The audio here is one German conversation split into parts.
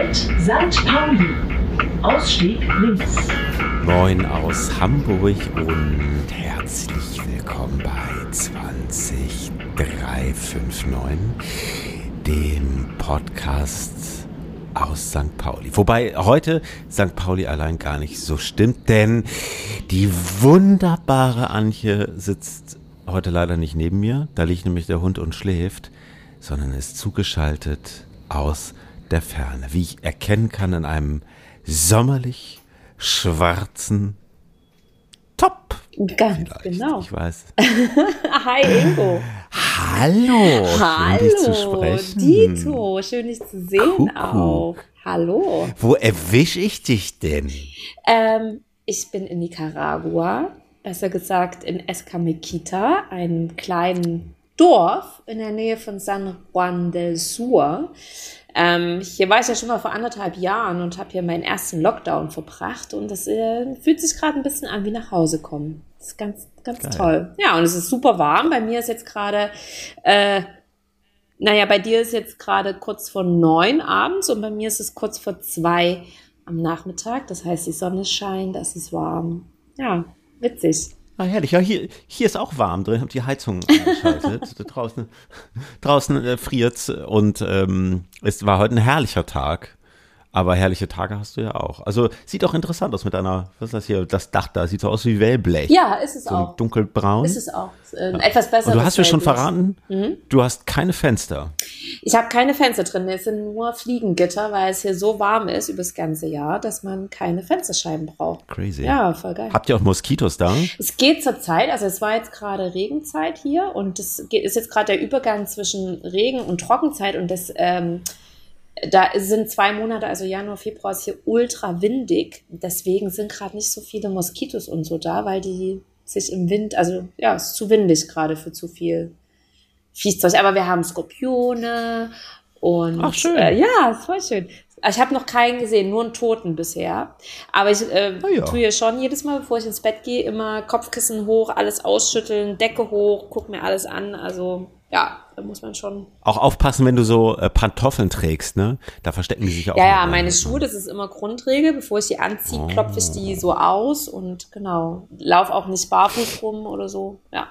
St. Pauli. Ausstieg links. Moin aus Hamburg und herzlich willkommen bei 20359, dem Podcast aus St. Pauli. Wobei heute St. Pauli allein gar nicht so stimmt, denn die wunderbare Antje sitzt heute leider nicht neben mir. Da liegt nämlich der Hund und schläft, sondern ist zugeschaltet aus der Ferne, wie ich erkennen kann in einem sommerlich schwarzen Top. Ganz Vielleicht. genau. Ich weiß. Hi Ingo. Hallo. Hallo. Schön, dich zu sprechen. Dito, schön dich zu sehen Kuckuck. auch. Hallo. Wo erwische ich dich denn? Ähm, ich bin in Nicaragua, besser gesagt in Escamiquita, einem kleinen Dorf in der Nähe von San Juan del Sur. Ähm, hier war ich ja schon mal vor anderthalb Jahren und habe hier meinen ersten Lockdown verbracht und das äh, fühlt sich gerade ein bisschen an wie nach Hause kommen. Das ist ganz, ganz Geil. toll. Ja, und es ist super warm. Bei mir ist jetzt gerade, äh, naja, bei dir ist jetzt gerade kurz vor neun abends und bei mir ist es kurz vor zwei am Nachmittag. Das heißt, die Sonne scheint, es ist warm. Ja, witzig. Ah, herrlich. Ja, hier, hier ist auch warm drin. Hab die Heizung angeschaltet. Draußen draußen äh, friert's und ähm, es war heute ein herrlicher Tag. Aber herrliche Tage hast du ja auch. Also sieht auch interessant aus mit deiner, was ist das hier, das Dach da, sieht so aus wie Wellblech. Ja, ist es So auch. dunkelbraun. Ist es auch. Äh, etwas besser. und du hast mir schon verraten, du hast keine Fenster. Ich habe keine Fenster drin. Es sind nur Fliegengitter, weil es hier so warm ist über das ganze Jahr, dass man keine Fensterscheiben braucht. Crazy. Ja, voll geil. Habt ihr auch Moskitos da? Es geht zur Zeit, also es war jetzt gerade Regenzeit hier und es ist jetzt gerade der Übergang zwischen Regen und Trockenzeit und das ähm, da sind zwei Monate, also Januar, Februar ist hier ultra windig. Deswegen sind gerade nicht so viele Moskitos und so da, weil die sich im Wind, also ja, es ist zu windig gerade für zu viel Viehzeug. Aber wir haben Skorpione und Ach, schön. Äh, ja, ist voll schön. Ich habe noch keinen gesehen, nur einen Toten bisher. Aber ich äh, Ah, ja. tue ja schon jedes Mal, bevor ich ins Bett gehe, immer Kopfkissen hoch, alles ausschütteln, Decke hoch, guck mir alles an. Also ja, da muss man schon. Auch aufpassen, wenn du so äh, Pantoffeln trägst, ne? Da verstecken die sich ja auch. Ja, ja, meine rein. Schuhe, das ist immer Grundregel. Bevor ich die anziehe, Oh. klopfe ich die so aus und genau, lauf auch nicht barfuß rum oder so. Ja.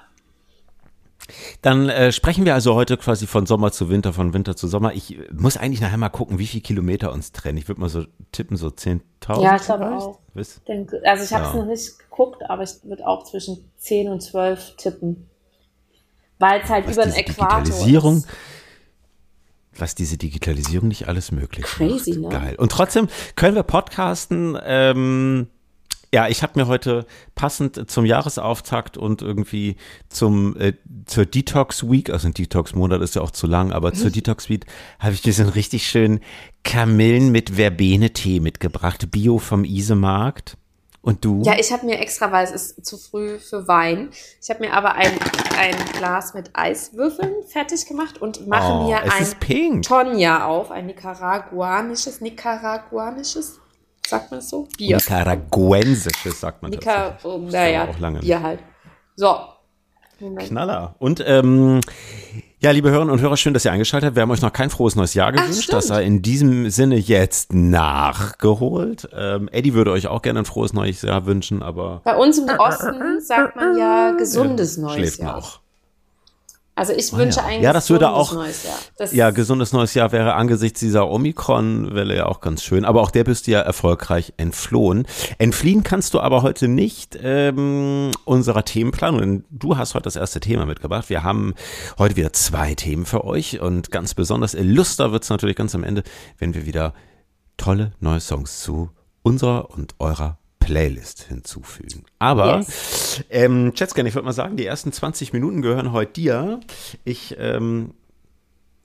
Dann äh, sprechen wir also heute quasi von Sommer zu Winter, von Winter zu Sommer. Ich muss eigentlich nachher mal gucken, wie viele Kilometer uns trennen. Ich würde mal so tippen, so 10.000. Ja, ich glaube auch. Denke, also ich habe es Ja. noch nicht geguckt, aber ich würde auch zwischen 10 und 12 tippen. Weil es halt Was über den Äquator Digitalisierung, ist. was diese Digitalisierung nicht alles möglich Crazy, macht. ne? Geil. Und trotzdem können wir podcasten. Ähm, ja, ich habe mir heute passend zum Jahresauftakt und irgendwie zum äh, zur Detox Week, also ein Detox Monat ist ja auch zu lang, aber Mhm. zur Detox Week habe ich dir so einen richtig schönen Kamillen mit Verbene Tee mitgebracht, Bio vom Isemarkt. Und du? Ja, ich habe mir extra, weil es ist zu früh für Wein, ich habe mir aber ein, ein Glas mit Eiswürfeln fertig gemacht und mache Oh, mir ein. Tonja auf, ein nicaraguanisches, nicaraguanisches, sagt man das so? Bier. Nicaraguensisches, sagt man tatsächlich. oh, Das naja, dauert auch lange Bier halt. So. Moment. Knaller. Und ähm, ja, liebe Hörerinnen und Hörer, schön, dass ihr eingeschaltet habt. Wir haben euch noch kein frohes neues Jahr gewünscht. das sei in diesem Sinne jetzt nachgeholt. Ähm, Eddie würde euch auch gerne ein frohes neues Jahr wünschen, aber Bei uns im Osten sagt man ja gesundes neues schläft Jahr. noch. Also ich Ah, wünsche ja. ein Ja, das würde gesundes auch- neues Jahr. Das Ja, gesundes neues Jahr wäre angesichts dieser Omikron-Welle ja auch ganz schön. Aber auch der bist du ja erfolgreich entflohen. Entfliehen kannst du aber heute nicht ähm, unserer Themenplanung. Denn du hast heute das erste Thema mitgebracht. Wir haben heute wieder zwei Themen für euch. Und ganz besonders illuster wird es natürlich ganz am Ende, wenn wir wieder tolle neue Songs zu unserer und eurer Playlist hinzufügen. Aber ähm, Chetscan, ich würde mal sagen, die ersten 20 Minuten gehören heute dir. Ich ähm,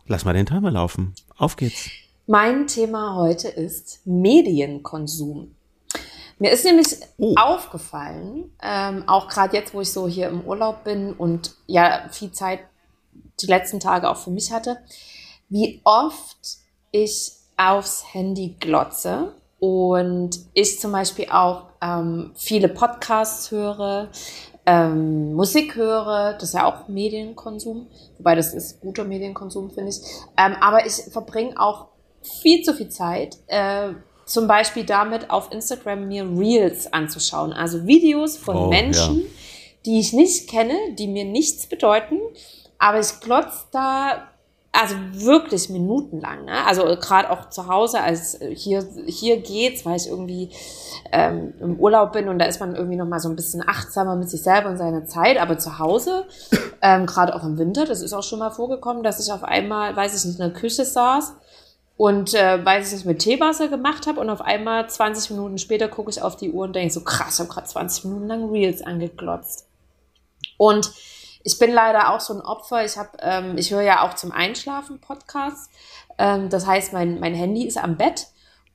lass mal den Timer laufen. Auf geht's. Mein Thema heute ist Medienkonsum. Mir ist nämlich Oh. aufgefallen, ähm, auch gerade jetzt, wo ich so hier im Urlaub bin und ja viel Zeit die letzten Tage auch für mich hatte, wie oft ich aufs Handy glotze und ich zum Beispiel auch ähm, viele Podcasts höre, ähm, Musik höre, das ist ja auch Medienkonsum, wobei das ist guter Medienkonsum, finde ich. Ähm, aber ich verbringe auch viel zu viel Zeit, äh, zum Beispiel damit auf Instagram mir Reels anzuschauen. Also Videos von Oh, Menschen, ja. die ich nicht kenne, die mir nichts bedeuten, aber ich glotz da also wirklich minutenlang. Ne? Also gerade auch zu Hause, als hier, hier geht's, weil ich irgendwie ähm, im Urlaub bin und da ist man irgendwie noch mal so ein bisschen achtsamer mit sich selber und seiner Zeit. Aber zu Hause, ähm, gerade auch im Winter, das ist auch schon mal vorgekommen, dass ich auf einmal, weiß ich nicht, in der Küche saß und äh, weiß ich nicht, mit Teewasser gemacht habe und auf einmal 20 Minuten später gucke ich auf die Uhr und denke so, krass, ich habe gerade 20 Minuten lang Reels angeglotzt. Und ich bin leider auch so ein Opfer. Ich habe, ähm, ich höre ja auch zum Einschlafen Podcasts. Ähm, das heißt, mein, mein Handy ist am Bett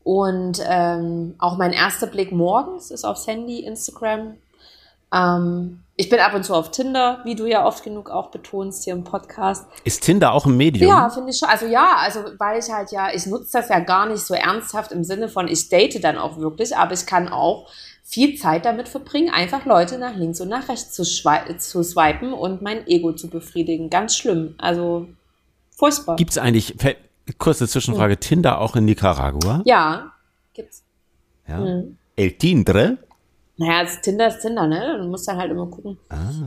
und ähm, auch mein erster Blick morgens ist aufs Handy, Instagram. Ähm, ich bin ab und zu auf Tinder, wie du ja oft genug auch betonst hier im Podcast. Ist Tinder auch ein Medium? Ja, finde ich schon. Also ja, also weil ich halt ja, ich nutze das ja gar nicht so ernsthaft im Sinne von, ich date dann auch wirklich, aber ich kann auch viel Zeit damit verbringen, einfach Leute nach links und nach rechts zu, zu swipen und mein Ego zu befriedigen. Ganz schlimm. Also furchtbar. Gibt es eigentlich, kurze Zwischenfrage, Tinder auch in Nicaragua? ja, gibt's. Ja. Mhm. El Tindre? Naja, das Tinder ist Tinder, ne? Du musst dann halt immer gucken,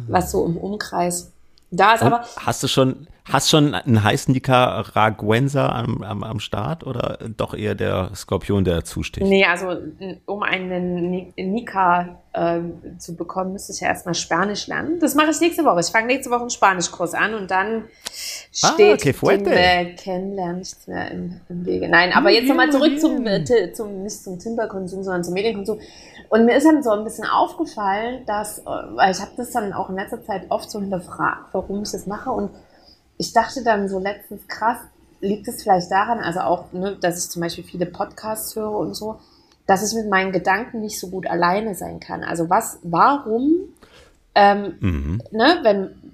was so im Umkreis da ist. Und Aber hast du schon, hast schon einen heißen Nicaraguenser am, am, am Start oder doch eher der Skorpion, der zusticht? Nee, also um einen Ni- Nika ähm, zu bekommen, müsste ich ja erstmal Spanisch lernen. Das mache ich nächste Woche. Ich fange nächste Woche einen Spanischkurs an und dann Ah, steht que fuerte. dem äh, Kennenlernen nichts mehr im, im Wege. Nein, aber jetzt nochmal zurück zum, äh, zum, nicht zum Tinder-Konsum, sondern zum Medienkonsum. Und mir ist dann so ein bisschen aufgefallen, dass, äh, weil ich habe das dann auch in letzter Zeit oft so hinterfragt, warum ich das mache und ich dachte dann so letztens, krass, liegt es vielleicht daran, also auch, ne, dass ich zum Beispiel viele Podcasts höre und so, dass ich mit meinen Gedanken nicht so gut alleine sein kann. Also was, warum, ähm, Mhm. ne, wenn,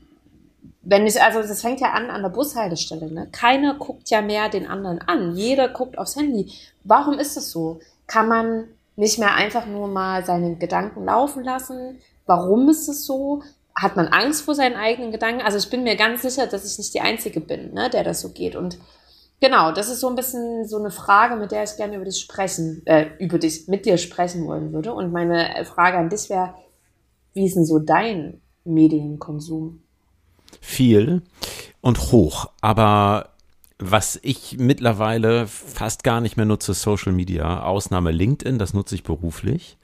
wenn ich, also das fängt ja an an der Bushaltestelle, ne? Keiner guckt ja mehr den anderen an. Jeder guckt aufs Handy. Warum ist das so? Kann man nicht mehr einfach nur mal seine Gedanken laufen lassen? Warum ist es so? Hat man Angst vor seinen eigenen Gedanken? Also ich bin mir ganz sicher, dass ich nicht die Einzige bin, ne, der das so geht. Und genau, das ist so ein bisschen so eine Frage, mit der ich gerne über dich sprechen, äh, über dich, mit dir sprechen wollen würde. Und meine Frage an dich wäre, wie ist denn so dein Medienkonsum? viel und hoch. Aber was ich mittlerweile fast gar nicht mehr nutze, Social Media. Ausnahme LinkedIn, das nutze ich beruflich.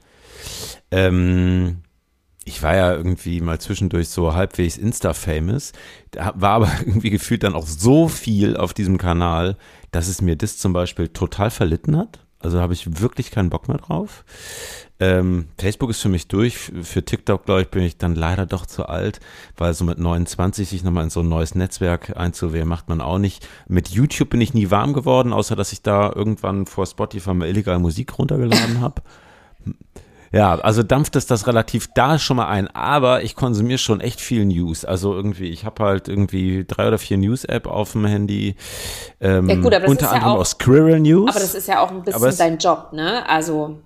Ähm, ich war ja irgendwie mal zwischendurch so halbwegs Insta-famous, war aber irgendwie gefühlt dann auch so viel auf diesem Kanal, dass es mir das zum Beispiel total verlitten hat. Also habe ich wirklich keinen Bock mehr drauf. Ähm, Facebook ist für mich durch. Für TikTok, glaube ich, bin ich dann leider doch zu alt, weil so mit 29 sich nochmal in so ein neues Netzwerk einzuwählen, macht man auch nicht. Mit YouTube bin ich nie warm geworden, außer dass ich da irgendwann vor Spotify mal illegal Musik runtergeladen habe. Ja, also dampft es das relativ da schon mal ein, aber ich konsumiere schon echt viel News. Also irgendwie, ich habe halt irgendwie drei oder vier News-App auf dem Handy. Ähm, Ja, gut, aber das unter ist ja anderem auch- aus Squirrel News. Aber das ist ja auch ein bisschen es- dein Job, ne? Also,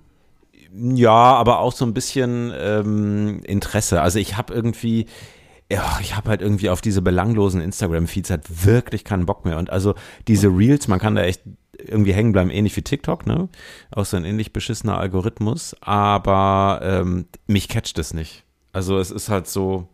Ja, aber auch so ein bisschen ähm, Interesse. Also ich habe irgendwie, ja, ich habe halt irgendwie auf diese belanglosen Instagram-Feeds halt wirklich keinen Bock mehr. Und also diese Reels, man kann da echt irgendwie hängen bleiben, ähnlich wie TikTok, ne? Auch so ein ähnlich beschissener Algorithmus. Aber ähm, mich catcht es nicht. Also es ist halt so.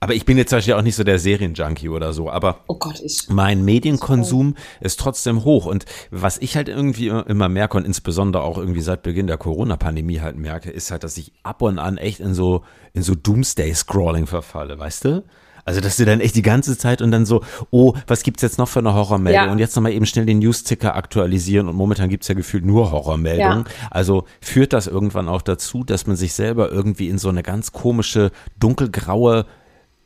Aber ich bin jetzt zum Beispiel auch nicht so der Serienjunkie oder so. Aber oh Gott, mein Medienkonsum ist trotzdem hoch. Und was ich halt irgendwie immer merke und insbesondere auch irgendwie seit Beginn der Corona-Pandemie halt merke, ist halt, dass ich ab und an echt in so, in so Doomsday-Scrolling verfalle, weißt du? Also, dass du dann echt die ganze Zeit und dann so, oh, was gibt's jetzt noch für eine Horrormeldung? Ja. Und jetzt nochmal eben schnell den News-Ticker aktualisieren und momentan gibt's ja gefühlt nur Horrormeldungen. Also führt das irgendwann auch dazu, dass man sich selber irgendwie in so eine ganz komische, dunkelgraue,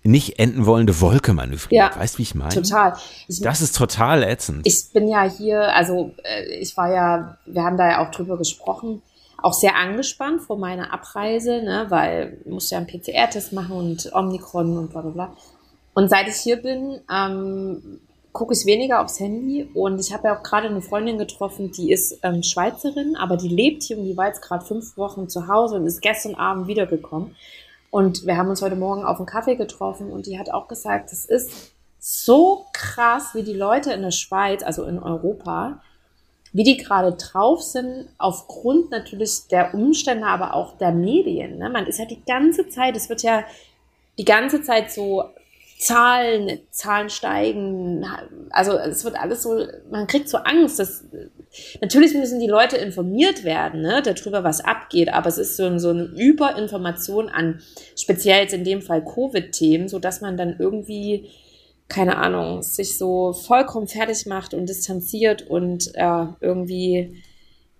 nicht enden wollende Wolke manövriert. Ja, weißt du, wie ich meine? Total. Ich, Das ist total ätzend. ich bin ja hier, also äh, ich war ja, wir haben da ja auch drüber gesprochen, auch sehr angespannt vor meiner Abreise, ne, weil ich musste ja einen PCR-Test machen und Omikron und bla bla bla. Und seit ich hier bin, ähm, gucke ich weniger aufs Handy und ich habe ja auch gerade eine Freundin getroffen, die ist ähm, Schweizerin, aber die lebt hier und die war jetzt gerade fünf Wochen zu Hause und ist gestern Abend wiedergekommen. Und wir haben uns heute Morgen auf einen Kaffee getroffen und die hat auch gesagt, es ist so krass, wie die Leute in der Schweiz, also in Europa, wie die gerade drauf sind, aufgrund natürlich der Umstände, aber auch der Medien. Ne? Man ist ja die ganze Zeit, es wird ja die ganze Zeit so Zahlen, Zahlen steigen. Also es wird alles so, man kriegt so Angst. Dass, natürlich müssen die Leute informiert werden, ne, darüber, was abgeht, aber es ist so, so eine Überinformation an, speziell jetzt in dem Fall Covid-Themen, so dass man dann irgendwie, keine Ahnung, sich so vollkommen fertig macht und distanziert und äh, irgendwie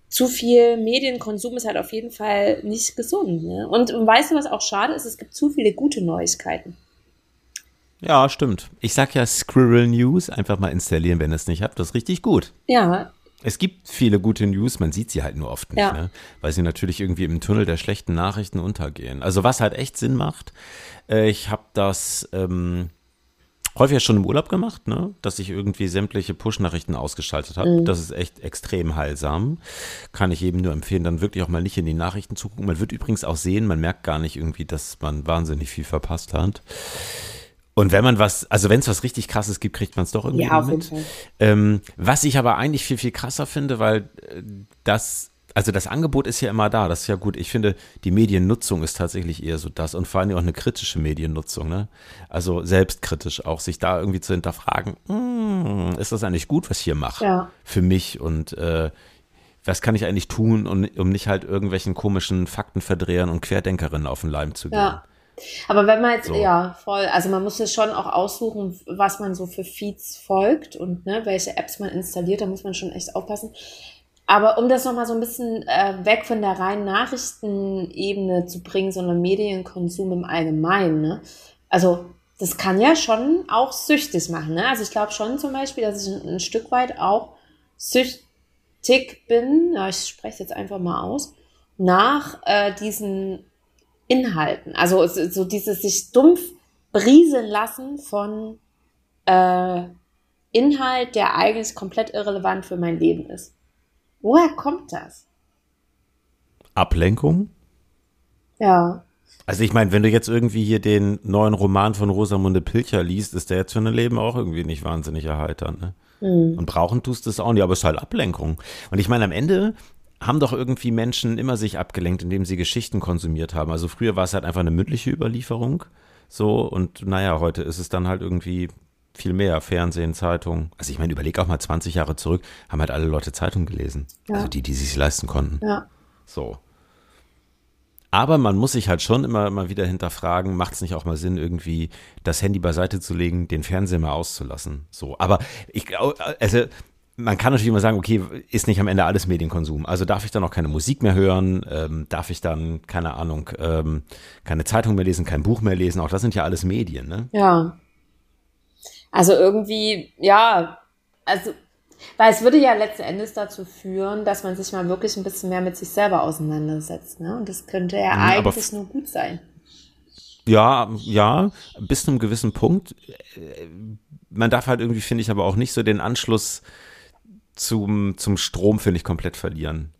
zu viel Medienkonsum ist halt auf jeden Fall nicht gesund. Ne? Und, und weißt du, was auch schade ist? Es gibt zu viele gute Neuigkeiten. Ja, stimmt. Ich sag ja Squirrel News, einfach mal installieren, wenn ihr es nicht habt. Das ist richtig gut. Ja. Es gibt viele gute News, man sieht sie halt nur oft nicht, Ja. ne? weil sie natürlich irgendwie im Tunnel der schlechten Nachrichten untergehen. Also was halt echt Sinn macht, äh, ich habe das ähm, häufiger schon im Urlaub gemacht, ne? dass ich irgendwie sämtliche Push-Nachrichten ausgeschaltet habe. Das ist echt extrem heilsam. Kann ich jedem nur empfehlen, dann wirklich auch mal nicht in die Nachrichten zu gucken. Man wird übrigens auch sehen, man merkt gar nicht irgendwie, dass man wahnsinnig viel verpasst hat. Und wenn man was, also wenn es was richtig krasses gibt, kriegt man es doch irgendwie Ja, mit. Ähm, was ich aber eigentlich viel, viel krasser finde, weil äh, das, also das Angebot ist ja immer da, das ist ja gut. Ich finde, die Mediennutzung ist tatsächlich eher so das und vor allem auch eine kritische Mediennutzung, ne? Also selbstkritisch auch, sich da irgendwie zu hinterfragen, "Hm, ist das eigentlich gut, was ich hier mache? Ja. Für mich und äh, was kann ich eigentlich tun, um, um nicht halt irgendwelchen komischen Faktenverdrehern und Querdenkerinnen auf den Leim zu gehen? Ja. Aber wenn man jetzt, So. ja, voll, also man muss ja schon auch aussuchen, was man so für Feeds folgt und ne, welche Apps man installiert, da muss man schon echt aufpassen. Aber um das nochmal so ein bisschen äh, weg von der reinen Nachrichtenebene zu bringen, sondern Medienkonsum im Allgemeinen, ne? Also das kann ja schon auch süchtig machen, ne? Also ich glaube schon zum Beispiel, dass ich ein, ein Stück weit auch süchtig bin, ja, ich spreche es jetzt einfach mal aus, nach äh, diesen Inhalten. Also so dieses sich dumpf brieseln lassen von äh, Inhalt, der eigentlich komplett irrelevant für mein Leben ist. Woher kommt das? Ablenkung? Ja. Also ich meine, wenn du jetzt irgendwie hier den neuen Roman von Rosamunde Pilcher liest, ist der jetzt für ein Leben auch irgendwie nicht wahnsinnig erheiternd. Ne? Und brauchen tust du es auch nicht, aber es ist halt Ablenkung. Und ich meine, am Ende haben doch irgendwie Menschen immer sich abgelenkt, indem sie Geschichten konsumiert haben. Also früher war es halt einfach eine mündliche Überlieferung. So, und naja, heute ist es dann halt irgendwie viel mehr. Fernsehen, Zeitung. Also ich meine, überleg auch mal 20 Jahre zurück, haben halt alle Leute Zeitung gelesen. Ja. Also die, die sich leisten konnten. Ja. So. Aber man muss sich halt schon immer mal wieder hinterfragen, macht es nicht auch mal Sinn, irgendwie das Handy beiseite zu legen, den Fernseher mal auszulassen? So, aber ich glaube, also man kann natürlich immer sagen, okay, ist nicht am Ende alles Medienkonsum. Also darf ich dann auch keine Musik mehr hören, ähm, darf ich dann, keine Ahnung, ähm, keine Zeitung mehr lesen, kein Buch mehr lesen, auch das sind ja alles Medien, ne? Ja. Also irgendwie, ja, also, weil es würde ja letzten Endes dazu führen, dass man sich mal wirklich ein bisschen mehr mit sich selber auseinandersetzt, ne? Und das könnte ja Mhm, eigentlich nur gut sein. Ja, ja, bis zu einem gewissen Punkt. Äh, Man darf halt irgendwie, finde ich, aber auch nicht so den Anschluss zum, zum Strom, finde ich, komplett verlieren.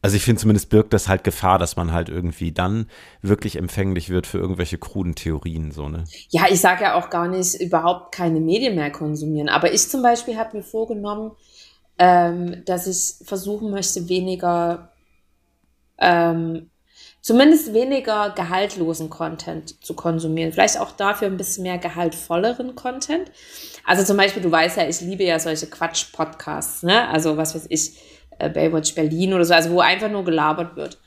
Also ich finde zumindest birgt das halt Gefahr, dass man halt irgendwie dann wirklich empfänglich wird für irgendwelche kruden Theorien, so, ne? Ja, ich sage ja auch gar nicht, überhaupt keine Medien mehr konsumieren. Aber ich zum Beispiel habe mir vorgenommen, ähm, dass ich versuchen möchte, weniger, ähm, zumindest weniger gehaltlosen Content zu konsumieren. Vielleicht auch dafür ein bisschen mehr gehaltvolleren Content. Also zum Beispiel, du weißt ja, ich liebe ja solche Quatsch-Podcasts, ne? Also was weiß ich, äh, Baywatch Berlin oder so, also wo einfach nur gelabert wird.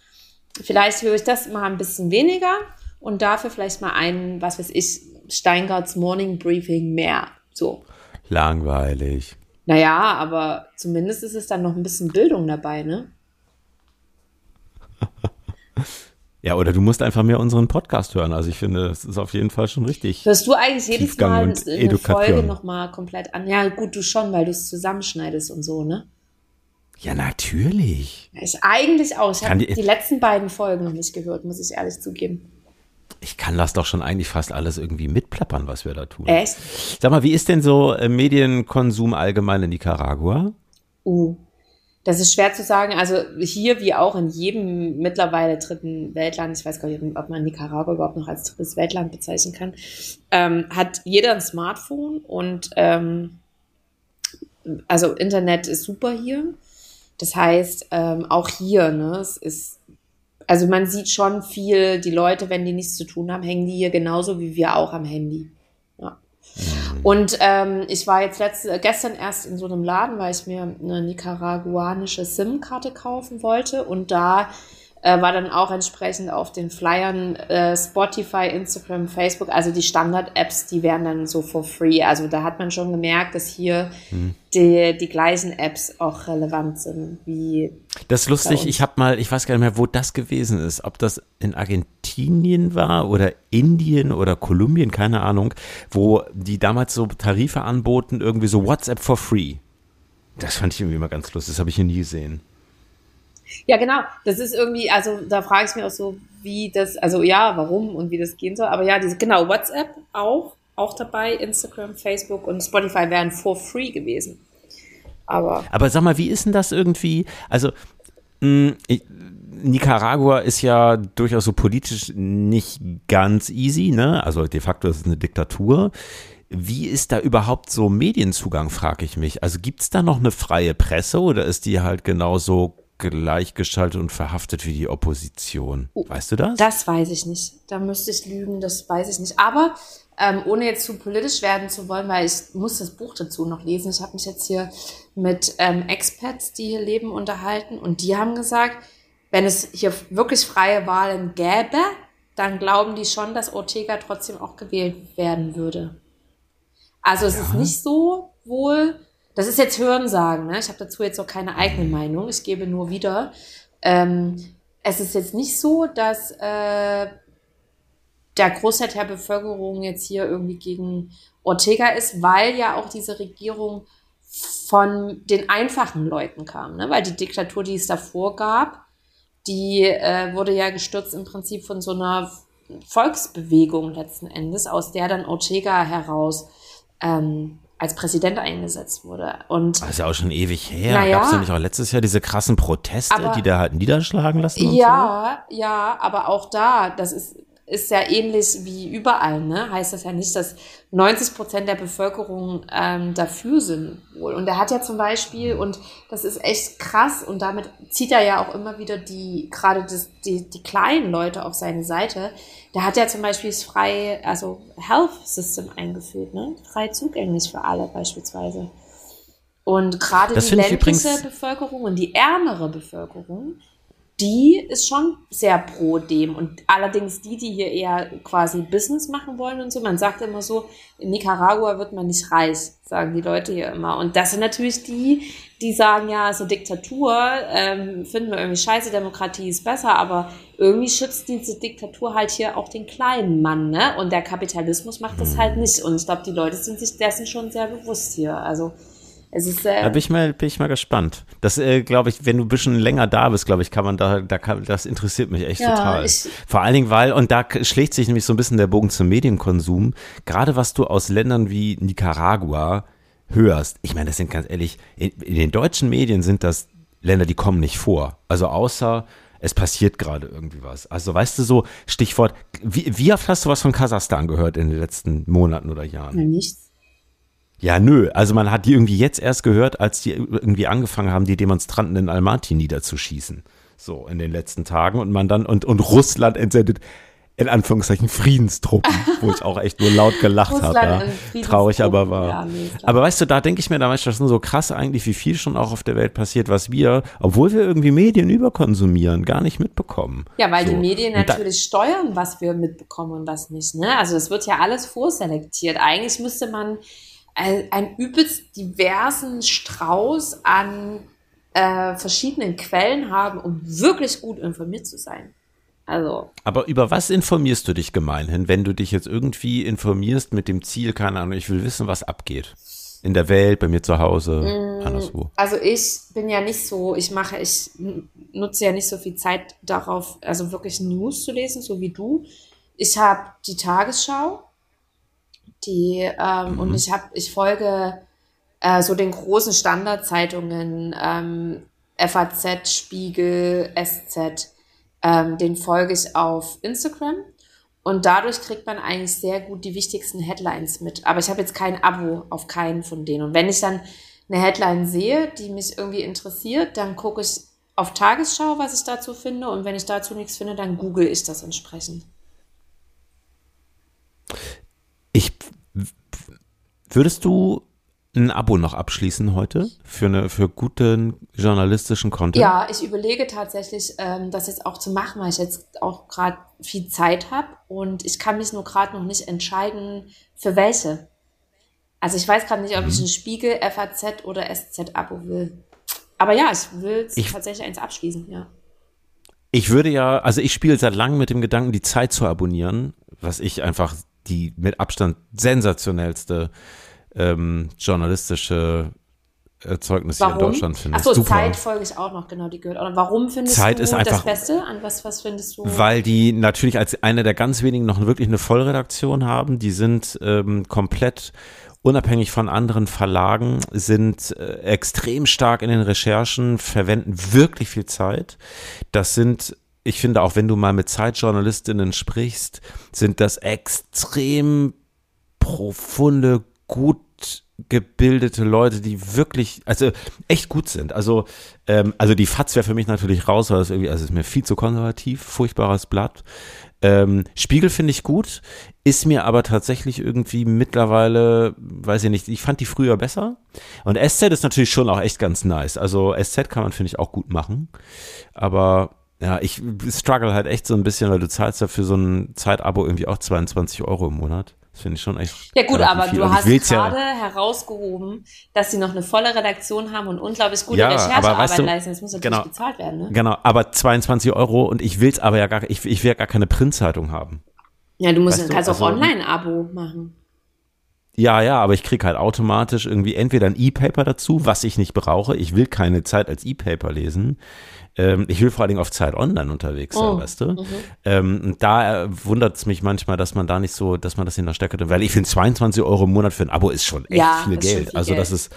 Vielleicht höre ich das mal ein bisschen weniger und dafür vielleicht mal einen, was weiß ich, Steingarts Morning Briefing mehr. So. Langweilig. Naja, aber zumindest ist es dann noch ein bisschen Bildung dabei, ne? Ja, oder du musst einfach mehr unseren Podcast hören. Also ich finde, es ist auf jeden Fall schon richtig. Hörst du eigentlich jedes Mal eine Education. Folge nochmal komplett an? Ja, gut, du schon, weil du es zusammenschneidest und so, ne? Ja, natürlich. Ich eigentlich auch. Ich habe die- die letzten beiden Folgen noch nicht gehört, muss ich ehrlich zugeben. Ich kann das doch schon eigentlich fast alles irgendwie mitplappern, was wir da tun. Echt? Sag mal, wie ist denn so äh, Medienkonsum allgemein in Nicaragua? Uh, das ist schwer zu sagen. Also hier wie auch in jedem mittlerweile dritten Weltland, ich weiß gar nicht, ob man Nicaragua überhaupt noch als drittes Weltland bezeichnen kann, ähm, hat jeder ein Smartphone und ähm, also Internet ist super hier. Das heißt, ähm, auch hier, ne, es ist, also man sieht schon viel, die Leute, wenn die nichts zu tun haben, hängen die hier genauso wie wir auch am Handy. Mhm. Und ähm, ich war jetzt letzte, gestern erst in so einem Laden, weil ich mir eine nicaraguanische SIM-Karte kaufen wollte und da äh, war dann auch entsprechend auf den Flyern äh, Spotify, Instagram, Facebook, also die Standard-Apps, die wären dann so for free. Also da hat man schon gemerkt, dass hier hm. die, die gleichen Apps auch relevant sind wie. Das ist lustig, ich habe mal, ich weiß gar nicht mehr, wo das gewesen ist, ob das in Argentinien war oder Indien oder Kolumbien, keine Ahnung, wo die damals so Tarife anboten, irgendwie so WhatsApp for free. Das fand ich irgendwie immer ganz lustig, das habe ich hier nie gesehen. Ja, genau. Das ist irgendwie, also da frage ich mich auch so, wie das, also ja, warum und wie das gehen soll. Aber ja, diese, genau, WhatsApp auch, auch dabei, Instagram, Facebook und Spotify wären for free gewesen. Aber. Aber sag mal, wie ist denn das irgendwie? Also, mh, hm, ich, Nicaragua ist ja durchaus so politisch nicht ganz easy, ne? Also de facto ist es eine Diktatur. Wie ist da überhaupt so Medienzugang, frage ich mich. Also gibt es da noch eine freie Presse oder ist die halt genauso gleichgeschaltet und verhaftet wie die Opposition. Oh, weißt du das? Das weiß ich nicht. Da müsste ich lügen, das weiß ich nicht. Aber ähm, ohne jetzt zu politisch werden zu wollen, weil ich muss das Buch dazu noch lesen. Ich habe mich jetzt hier mit ähm, Expats, die hier leben, unterhalten und die haben gesagt, wenn es hier wirklich freie Wahlen gäbe, dann glauben die schon, dass Ortega trotzdem auch gewählt werden würde. Also es ja. ist nicht so wohl, das ist jetzt Hörensagen, ne? ich habe dazu jetzt auch keine eigene Meinung, ich gebe nur wieder. Ähm, es ist jetzt nicht so, dass äh, der Großteil der Bevölkerung jetzt hier irgendwie gegen Ortega ist, weil ja auch diese Regierung von den einfachen Leuten kam, ne? weil die Diktatur, die es davor gab, die äh, wurde ja gestürzt im Prinzip von so einer Volksbewegung letzten Endes, aus der dann Ortega heraus ähm, als Präsident eingesetzt wurde. Und das ist ja auch schon ewig her. Naja, Gab es nämlich auch letztes Jahr diese krassen Proteste, aber, die da halt niederschlagen lassen? ja, so? ja, aber auch da, das ist ist ja ähnlich wie überall, ne? Heißt das ja nicht, dass 90 Prozent der Bevölkerung ähm, dafür sind. Und er hat ja zum Beispiel, und das ist echt krass, und damit zieht er ja auch immer wieder die, gerade das, die, die kleinen Leute auf seine Seite. Der hat ja zum Beispiel das freie, also Health System eingeführt, ne? Frei zugänglich für alle beispielsweise. Und gerade die ländliche Bevölkerung und die ärmere Bevölkerung, die ist schon sehr pro dem. Und allerdings die, die hier eher quasi Business machen wollen und so, man sagt immer so, in Nicaragua wird man nicht reich, sagen die Leute hier immer. Und das sind natürlich die, die sagen, ja, so Diktatur ähm, finden wir irgendwie scheiße, Demokratie ist besser, aber irgendwie schützt diese Diktatur halt hier auch den kleinen Mann, ne? Und der Kapitalismus macht das halt nicht. Und ich glaube, die Leute sind sich dessen schon sehr bewusst hier. Also es ist, äh, da bin ich mal, bin ich mal gespannt. Das, äh, glaube ich, wenn du ein bisschen länger da bist, glaube ich, kann man da, da kann, das interessiert mich echt ja, total. Ich, Vor allen Dingen, weil, und da schlägt sich nämlich so ein bisschen der Bogen zum Medienkonsum, gerade was du aus Ländern wie Nicaragua hörst. Ich meine, das sind ganz ehrlich, in, in den deutschen Medien sind das Länder, die kommen nicht vor. Also außer es passiert gerade irgendwie was. Also weißt du so, Stichwort, wie, wie oft hast du was von Kasachstan gehört in den letzten Monaten oder Jahren? Nichts. Ja, nö. Also man hat die irgendwie jetzt erst gehört, als die irgendwie angefangen haben, die Demonstranten in Almaty niederzuschießen. So in den letzten Tagen und man dann und, und Russland entsendet in Anführungszeichen Friedenstruppen, wo ich auch echt nur laut gelacht habe. Ja. Traurig aber war. Ja, nee, aber weißt du, da denke ich mir damals, das ist so krass eigentlich, wie viel schon auch auf der Welt passiert, was wir, obwohl wir irgendwie Medien überkonsumieren, gar nicht mitbekommen. Ja, weil so. die Medien natürlich steuern, was wir mitbekommen und was nicht. Ne? Also es wird ja alles vorselektiert. Eigentlich müsste man einen übelst diversen Strauß an äh, verschiedenen Quellen haben, um wirklich gut informiert zu sein. Also. Aber über was informierst du dich gemeinhin, wenn du dich jetzt irgendwie informierst mit dem Ziel, keine Ahnung, ich will wissen, was abgeht? In der Welt, bei mir zu Hause, mm, anderswo. Also ich bin ja nicht so, ich mache, ich nutze ja nicht so viel Zeit darauf, also wirklich News zu lesen, so wie du. Ich habe die Tagesschau, die, ähm, mhm. und ich habe, ich folge äh, so den großen Standardzeitungen, ähm, FAZ, Spiegel, SZ, ähm, den folge ich auf Instagram. Und dadurch kriegt man eigentlich sehr gut die wichtigsten Headlines mit. Aber ich habe jetzt kein Abo auf keinen von denen. Und wenn ich dann eine Headline sehe, die mich irgendwie interessiert, dann gucke ich auf Tagesschau, was ich dazu finde. Und wenn ich dazu nichts finde, dann google ich das entsprechend. Ich würdest du ein Abo noch abschließen heute für eine für guten journalistischen Content? Ja, ich überlege tatsächlich, ähm, das jetzt auch zu machen, weil ich jetzt auch gerade viel Zeit habe und ich kann mich nur gerade noch nicht entscheiden, für welche. Also ich weiß gerade nicht, ob mhm. ich ein Spiegel, FAZ oder SZ-Abo will. Aber ja, ich will tatsächlich eins abschließen, ja. Ich würde ja, also ich spiele seit langem mit dem Gedanken, die Zeit zu abonnieren, was ich einfach die mit Abstand sensationellste ähm, journalistische Erzeugnis warum? hier in Deutschland finde. Achso, Zeit folge ich auch noch, genau, die gehört. Und warum findest Zeit du ist einfach, das Beste? An was, was findest du? Weil die natürlich als eine der ganz wenigen noch wirklich eine Vollredaktion haben. Die sind ähm, komplett unabhängig von anderen Verlagen, sind äh, extrem stark in den Recherchen, verwenden wirklich viel Zeit. Das sind ich finde, auch wenn du mal mit Zeitjournalistinnen sprichst, sind das extrem profunde, gut gebildete Leute, die wirklich, also echt gut sind. Also, ähm, also die FATS wäre für mich natürlich raus, weil das irgendwie, also ist mir viel zu konservativ, furchtbares Blatt. Ähm, Spiegel finde ich gut, ist mir aber tatsächlich irgendwie mittlerweile, weiß ich nicht, ich fand die früher besser. Und SZ ist natürlich schon auch echt ganz nice. Also SZ kann man, finde ich, auch gut machen. Aber ja, ich struggle halt echt so ein bisschen, weil du zahlst ja für so ein Zeitabo irgendwie auch 22 Euro im Monat. Das finde ich schon echt. Ja gut, aber viel. du hast gerade ja herausgehoben, dass sie noch eine volle Redaktion haben und unglaublich gute ja, Recherchearbeit leisten. Das muss natürlich genau, bezahlt werden. Ne? Genau, aber 22 Euro und ich will es aber ja gar, ich, ich will ja gar keine Printzeitung haben. Ja, du musst weißt kannst du? auch also, Online-Abo machen. Ja, ja, aber ich kriege halt automatisch irgendwie entweder ein E-Paper dazu, was ich nicht brauche. Ich will keine Zeit als E-Paper lesen. Ähm, ich will vor allen Dingen auf Zeit online unterwegs sein, oh. weißt du? Mhm. Ähm, da wundert es mich manchmal, dass man da nicht so, dass man das in der Stärke, weil ich finde 22 Euro im Monat für ein Abo ist schon echt ja, viel Geld. Viel also Geld. das ist,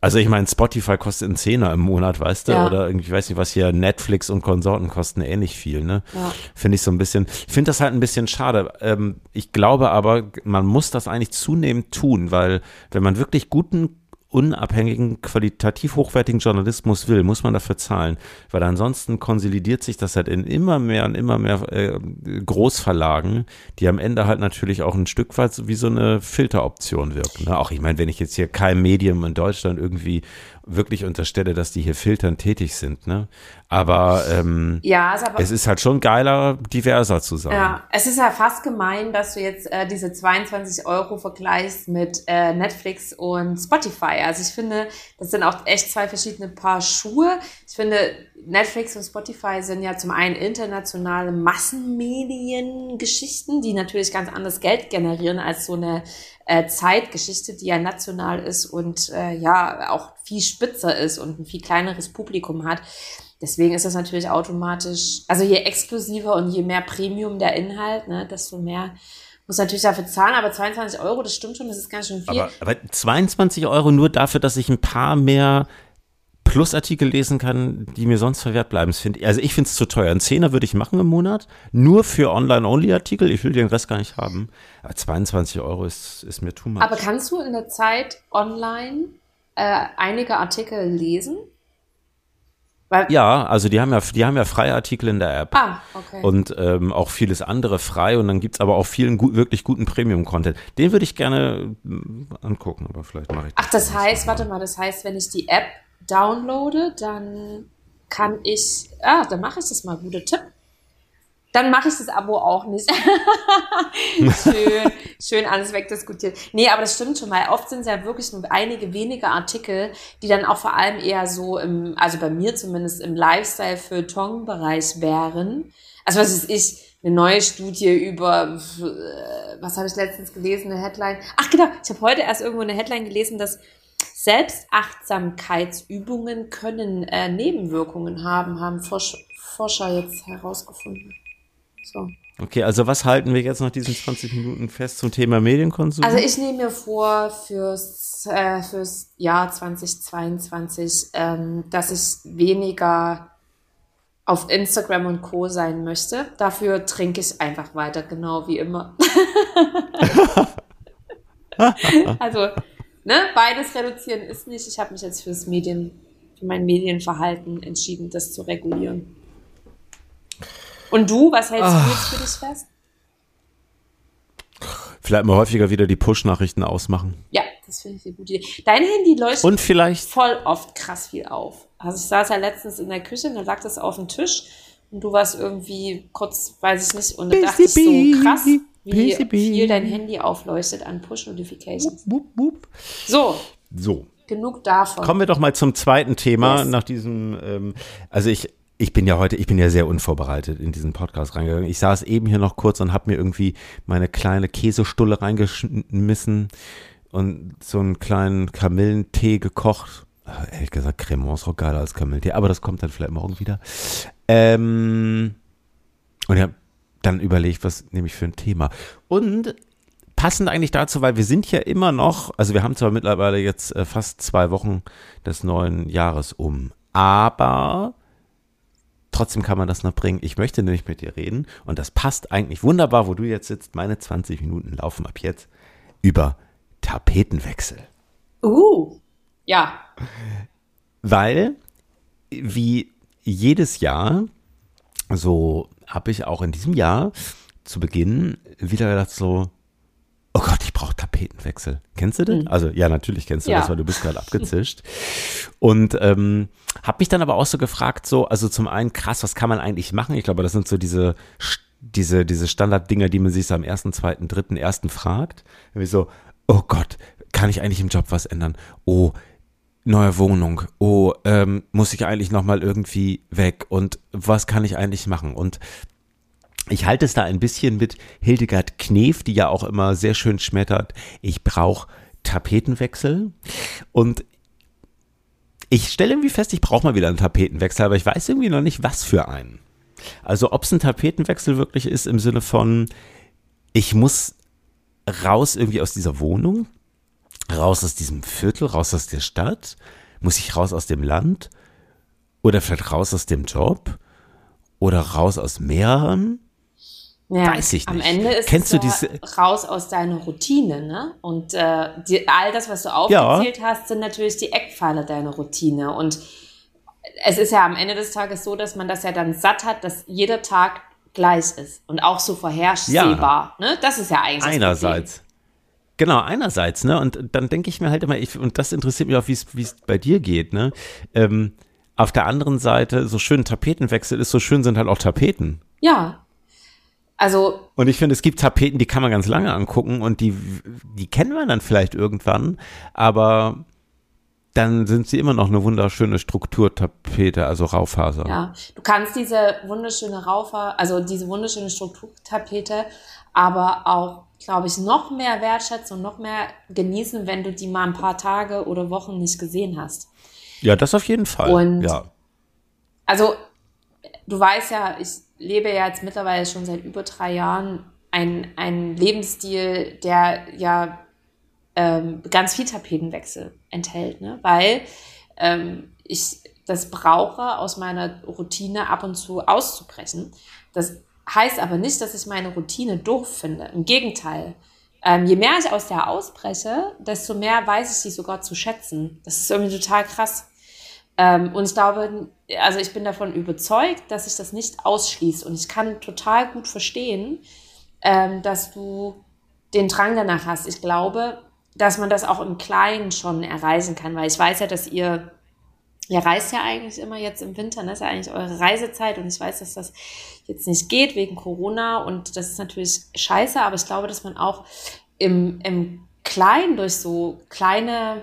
also ich meine, Spotify kostet einen Zehner im Monat, weißt du? Ja. Oder irgendwie, ich weiß nicht, was hier Netflix und Konsorten kosten ähnlich viel, ne? Ja. Finde ich so ein bisschen, ich finde das halt ein bisschen schade. Ähm, ich glaube aber, man muss das eigentlich zunehmend tun, weil wenn man wirklich guten unabhängigen, qualitativ hochwertigen Journalismus will, muss man dafür zahlen. Weil ansonsten konsolidiert sich das halt in immer mehr und immer mehr äh, Großverlagen, die am Ende halt natürlich auch ein Stück weit wie so eine Filteroption wirken. Ne? Auch ich meine, wenn ich jetzt hier kein Medium in Deutschland irgendwie wirklich unterstelle, dass die hier filtern tätig sind. Ne? Aber, ähm, ja, ist aber, es ist halt schon geiler, diverser zu sein. Ja, es ist ja fast gemein, dass du jetzt äh, diese 22 Euro vergleichst mit äh, Netflix und Spotify. Also ich finde, das sind auch echt zwei verschiedene Paar Schuhe. Ich finde, Netflix und Spotify sind ja zum einen internationale Massenmediengeschichten, die natürlich ganz anders Geld generieren als so eine äh, Zeitgeschichte, die ja national ist und äh, ja auch viel spitzer ist und ein viel kleineres Publikum hat. Deswegen ist das natürlich automatisch, also je exklusiver und je mehr Premium der Inhalt, ne, desto mehr muss natürlich dafür zahlen, aber 22 Euro, das stimmt schon, das ist ganz schön viel. Aber, aber 22 Euro nur dafür, dass ich ein paar mehr Plusartikel lesen kann, die mir sonst verwehrt bleiben. Also ich finde es zu teuer. Ein Zehner würde ich machen im Monat, nur für Online-Only-Artikel. Ich will den Rest gar nicht haben. Aber 22 Euro ist, ist mir too much. Aber kannst du in der Zeit online äh, einige Artikel lesen? Weil ja, also die haben ja, die haben ja freie Artikel in der App. Ah, okay. Und ähm, auch vieles andere frei. Und dann gibt's aber auch vielen gut, wirklich guten Premium-Content. Den würde ich gerne äh, angucken, aber vielleicht mache ich das. Ach, das heißt, warte mal, das heißt, wenn ich die App downloade, dann kann ich, ah, dann mache ich das mal, guter Tipp. Dann mache ich das Abo auch nicht. schön, schön alles wegdiskutiert. Nee, aber das stimmt schon, weil oft sind es ja wirklich nur einige wenige Artikel, die dann auch vor allem eher so im, also bei mir zumindest im Lifestyle-Feuilleton-Bereich wären. Also was ist ich, eine neue Studie über, äh, was habe ich letztens gelesen, eine Headline. Ach genau, ich habe heute erst irgendwo eine Headline gelesen, dass Selbstachtsamkeitsübungen können äh, Nebenwirkungen haben, haben Forsch Forscher jetzt herausgefunden. So. Okay, also was halten wir jetzt nach diesen 20 Minuten fest zum Thema Medienkonsum? Also ich nehme mir vor fürs, äh, fürs Jahr 2022, ähm, dass ich weniger auf Instagram und Co. sein möchte. Dafür trinke ich einfach weiter, genau wie immer. also ne, beides reduzieren ist nicht. Ich habe mich jetzt fürs Medien, für mein Medienverhalten entschieden, das zu regulieren. Und du, was hältst Ach. du jetzt für dich fest? Vielleicht mal häufiger wieder die Push-Nachrichten ausmachen. Ja, das finde ich eine gute Idee. Dein Handy leuchtet Und vielleicht voll oft krass viel auf. Also ich saß ja letztens in der Küche und da lag das auf dem Tisch und du warst irgendwie kurz, weiß ich nicht, und da dachte ich so krass, wie viel dein Handy aufleuchtet an Push-Notifications. So. So. Genug davon. Kommen wir doch mal zum zweiten Thema yes. nach diesem, ähm, also ich, ich bin ja heute, ich bin ja sehr unvorbereitet in diesen Podcast reingegangen. Ich saß eben hier noch kurz und habe mir irgendwie meine kleine Käsestulle reingeschmissen und so einen kleinen Kamillentee gekocht. Äh, ehrlich gesagt, Cremant ist auch geiler als Kamillentee, aber das kommt dann vielleicht morgen wieder. Ähm, und ja, dann überlegt, was nehme ich für ein Thema. Und passend eigentlich dazu, weil wir sind ja immer noch, also wir haben zwar mittlerweile jetzt äh, fast zwei Wochen des neuen Jahres um, aber Trotzdem kann man das noch bringen. Ich möchte nämlich mit dir reden und das passt eigentlich wunderbar, wo du jetzt sitzt. Meine 20 Minuten laufen ab jetzt über Tapetenwechsel. Uh, ja. Weil, wie jedes Jahr, so habe ich auch in diesem Jahr zu Beginn wieder gedacht, so, oh Gott, ich brauche Tapetenwechsel. Kennst du das? Mhm. Also ja, natürlich kennst du ja. das, weil du bist gerade abgezischt. Und ähm, habe mich dann aber auch so gefragt, so, also zum einen krass, was kann man eigentlich machen? Ich glaube, das sind so diese diese diese Standarddinger, die man sich so am ersten, zweiten, dritten, ersten fragt. Wie so, oh Gott, kann ich eigentlich im Job was ändern? Oh, neue Wohnung. Oh, ähm, muss ich eigentlich noch mal irgendwie weg? Und was kann ich eigentlich machen? Und ich halte es da ein bisschen mit Hildegard Knef, die ja auch immer sehr schön schmettert. Ich brauche Tapetenwechsel. Und ich stelle irgendwie fest, ich brauche mal wieder einen Tapetenwechsel, aber ich weiß irgendwie noch nicht, was für einen. Also ob es ein Tapetenwechsel wirklich ist im Sinne von, ich muss raus irgendwie aus dieser Wohnung, raus aus diesem Viertel, raus aus der Stadt, muss ich raus aus dem Land oder vielleicht raus aus dem Job oder raus aus mehreren ja, Weiß ich nicht. Am Ende ist Kennst es du diese raus aus deiner Routine, ne? Und äh, die, all das, was du aufgezählt ja. hast, sind natürlich die Eckpfeiler deiner Routine. Und es ist ja am Ende des Tages so, dass man das ja dann satt hat, dass jeder Tag gleich ist und auch so vorhersehbar. Ja. Ne? Das ist ja eigentlich einerseits. Genau, einerseits, ne? Und dann denke ich mir halt immer, ich, und das interessiert mich auch, wie es bei dir geht, ne? Ähm, auf der anderen Seite, so schön Tapetenwechsel ist, so schön sind halt auch Tapeten. Ja, also. Und ich finde, es gibt Tapeten, die kann man ganz lange angucken und die, die kennen wir dann vielleicht irgendwann, aber dann sind sie immer noch eine wunderschöne Strukturtapete, also Raufaser. Ja, du kannst diese wunderschöne Raufaser, also diese wunderschöne Strukturtapete, aber auch, glaube ich, noch mehr wertschätzen und noch mehr genießen, wenn du die mal ein paar Tage oder Wochen nicht gesehen hast. Ja, das auf jeden Fall. Und ja. Also, du weißt ja, ich lebe ja jetzt mittlerweile schon seit über drei Jahren einen Lebensstil, der ja ähm, ganz viel Tapetenwechsel enthält, ne? weil ähm, ich das brauche, aus meiner Routine ab und zu auszubrechen. Das heißt aber nicht, dass ich meine Routine doof finde. Im Gegenteil. Ähm, je mehr ich aus der ausbreche, desto mehr weiß ich sie sogar zu schätzen. Das ist irgendwie total krass. Ähm, und ich glaube, also ich bin davon überzeugt, dass sich das nicht ausschließt. Und ich kann total gut verstehen, ähm, dass du den Drang danach hast. Ich glaube, dass man das auch im Kleinen schon erreichen kann, weil ich weiß ja, dass ihr, ihr reist ja eigentlich immer jetzt im Winter, ne? das ist ja eigentlich eure Reisezeit und ich weiß, dass das jetzt nicht geht wegen Corona und das ist natürlich scheiße, aber ich glaube, dass man auch im, im Kleinen durch so kleine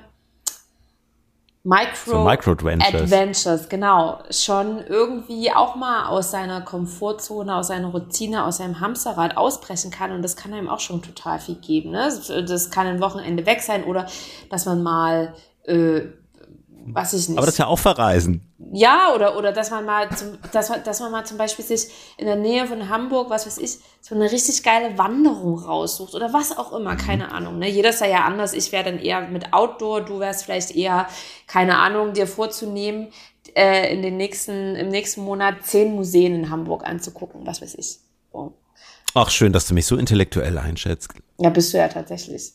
Micro, so Micro Adventures. Adventures, genau. Schon irgendwie auch mal aus seiner Komfortzone, aus seiner Routine, aus seinem Hamsterrad ausbrechen kann. Und das kann einem auch schon total viel geben. Ne? Das kann ein Wochenende weg sein oder dass man mal äh, was ich nicht. Aber das ist ja auch verreisen. Ja, oder, oder dass man mal zum, dass, dass man mal zum Beispiel sich in der Nähe von Hamburg, was weiß ich, so eine richtig geile Wanderung raussucht oder was auch immer, keine Ahnung. Ne? Jeder ist ja, ja anders. Ich wäre dann eher mit Outdoor, du wärst vielleicht eher, keine Ahnung, dir vorzunehmen, äh, in den nächsten, im nächsten Monat zehn Museen in Hamburg anzugucken, was weiß ich. So. Ach, schön, dass du mich so intellektuell einschätzt. Ja, bist du ja tatsächlich.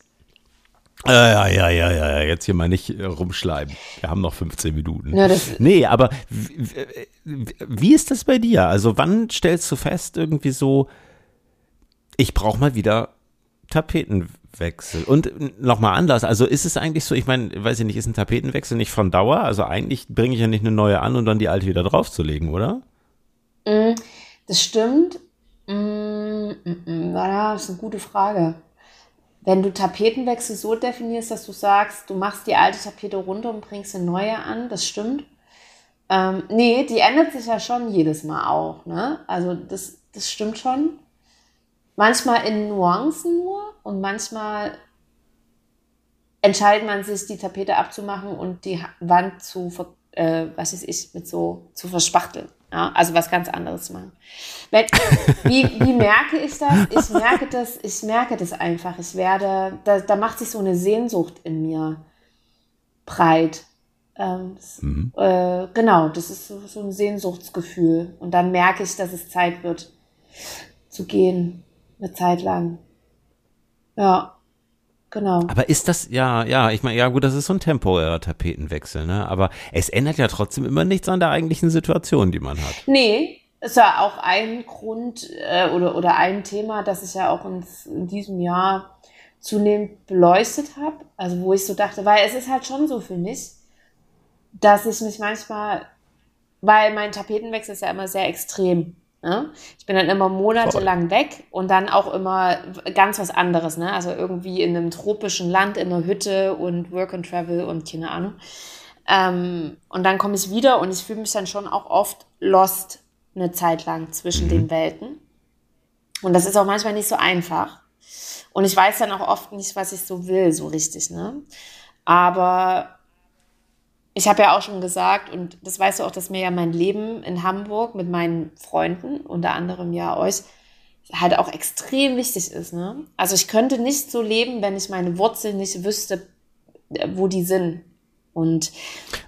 Ja, ja, ja, ja, jetzt hier mal nicht rumschleimen. Wir haben noch 15 Minuten. Ja, nee, aber wie ist das bei dir? Also wann stellst du fest, irgendwie so, ich brauche mal wieder Tapetenwechsel. Und nochmal anders, also ist es eigentlich so, ich meine, weiß ich nicht, ist ein Tapetenwechsel nicht von Dauer? Also eigentlich bringe ich ja nicht eine neue an und dann die alte wieder draufzulegen, oder? Mm, das stimmt. Mm, mm, das ist eine gute Frage. Wenn du Tapetenwechsel so definierst, dass du sagst, du machst die alte Tapete runter und bringst eine neue an, das stimmt. Ähm, nee, die ändert sich ja schon jedes Mal auch. Ne? Also das, das stimmt schon. Manchmal in Nuancen nur und manchmal entscheidet man sich, die Tapete abzumachen und die Wand zu, äh, was ist ich, mit so zu verspachteln. Ja, also was ganz anderes machen. Wenn, wie, wie merke ich das? Ich merke das, ich merke das einfach. Ich werde, da, da macht sich so eine Sehnsucht in mir breit. Ähm, mhm. äh, genau, das ist so, so ein Sehnsuchtsgefühl. Und dann merke ich, dass es Zeit wird zu gehen eine Zeit lang. Ja, genau. Aber ist das, ja, ja, ich meine, ja gut, das ist so ein temporärer Tapetenwechsel, ne? Aber es ändert ja trotzdem immer nichts an der eigentlichen Situation, die man hat. Nee, ist ja auch ein Grund äh, oder, oder ein Thema, das ich ja auch in, in diesem Jahr zunehmend beleuchtet habe. Also wo ich so dachte, weil es ist halt schon so für mich, dass ich mich manchmal, weil mein Tapetenwechsel ist ja immer sehr extrem. Ne? Ich bin dann immer monatelang weg und dann auch immer ganz was anderes. Ne? Also irgendwie in einem tropischen Land, in einer Hütte und Work and Travel und keine Ahnung. Ähm, und dann komme ich wieder und ich fühle mich dann schon auch oft lost eine Zeit lang zwischen mhm. den Welten. Und das ist auch manchmal nicht so einfach. Und ich weiß dann auch oft nicht, was ich so will, so richtig. Ne? Aber ich habe ja auch schon gesagt, und das weißt du auch, dass mir ja mein Leben in Hamburg mit meinen Freunden, unter anderem ja euch, halt auch extrem wichtig ist. Ne? Also ich könnte nicht so leben, wenn ich meine Wurzeln nicht wüsste, wo die sind. Und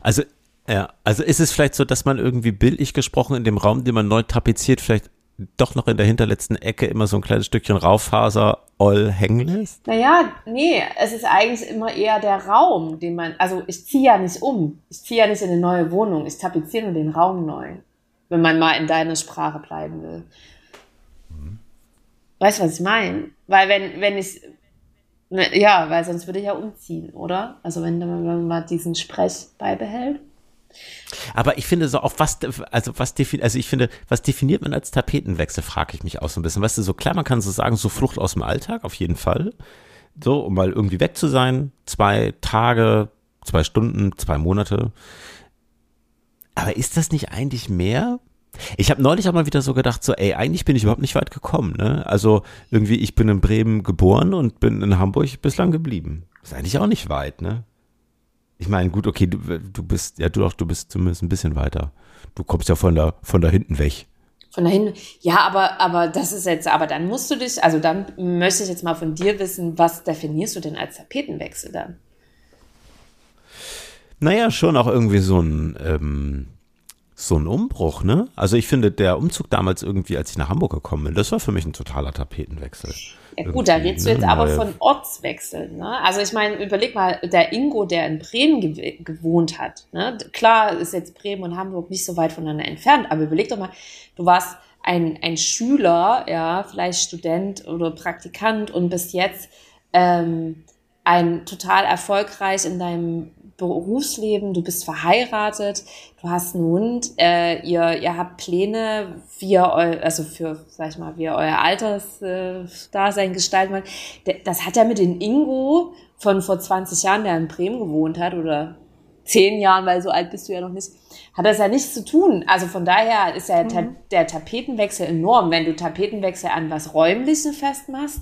also ja, also ist es vielleicht so, dass man irgendwie bildlich gesprochen in dem Raum, den man neu tapeziert, vielleicht doch noch in der hinterletzten Ecke immer so ein kleines Stückchen Rauffaser all hängen lässt? Naja, nee, es ist eigentlich immer eher der Raum, den man, also ich ziehe ja nicht um. Ich ziehe ja nicht in eine neue Wohnung. Ich tapeziere nur den Raum neu. Wenn man mal in deiner Sprache bleiben will. Mhm. Weißt du, was ich meine? Weil wenn, wenn ich, ja, weil sonst würde ich ja umziehen, oder? Also wenn man mal diesen Sprech beibehält. Aber ich finde so auch was, also was definiert, also ich finde, was definiert man als Tapetenwechsel, frage ich mich auch so ein bisschen. Weißt du, so klar, man kann so sagen, so Flucht aus dem Alltag, auf jeden Fall. So, um mal irgendwie weg zu sein. Zwei Tage, zwei Stunden, zwei Monate. Aber ist das nicht eigentlich mehr? Ich habe neulich auch mal wieder so gedacht, so, ey, eigentlich bin ich überhaupt nicht weit gekommen, ne? Also irgendwie, ich bin in Bremen geboren und bin in Hamburg bislang geblieben. Ist eigentlich auch nicht weit, ne? Ich meine, gut, okay, du, du bist, ja, du auch, du bist zumindest ein bisschen weiter. Du kommst ja von da, von da hinten weg. Von da hinten, ja, aber, aber das ist jetzt, aber dann musst du dich, also dann möchte ich jetzt mal von dir wissen, was definierst du denn als Tapetenwechsel dann? Naja, schon auch irgendwie so ein, ähm, so ein Umbruch, ne? Also ich finde, der Umzug damals irgendwie, als ich nach Hamburg gekommen bin, das war für mich ein totaler Tapetenwechsel. Ja, gut, da redest du jetzt aber von Ortswechseln. Ne? Also ich meine, überleg mal, der Ingo, der in Bremen ge gewohnt hat. Ne? Klar ist jetzt Bremen und Hamburg nicht so weit voneinander entfernt, aber überleg doch mal, du warst ein, ein Schüler, ja, vielleicht Student oder Praktikant und bist jetzt ähm, ein total erfolgreich in deinem Berufsleben, du bist verheiratet, du hast einen Hund, äh, ihr, ihr habt Pläne, wie ihr, eu, also für, sag ich mal, wie ihr euer Altersdasein äh, gestalten wollt. Das hat ja mit dem Ingo von vor 20 Jahren, der in Bremen gewohnt hat, oder zehn Jahren, weil so alt bist du ja noch nicht, hat das ja nichts zu tun. Also von daher ist ja mhm. der Tapetenwechsel enorm. Wenn du Tapetenwechsel an was Räumlichen festmachst,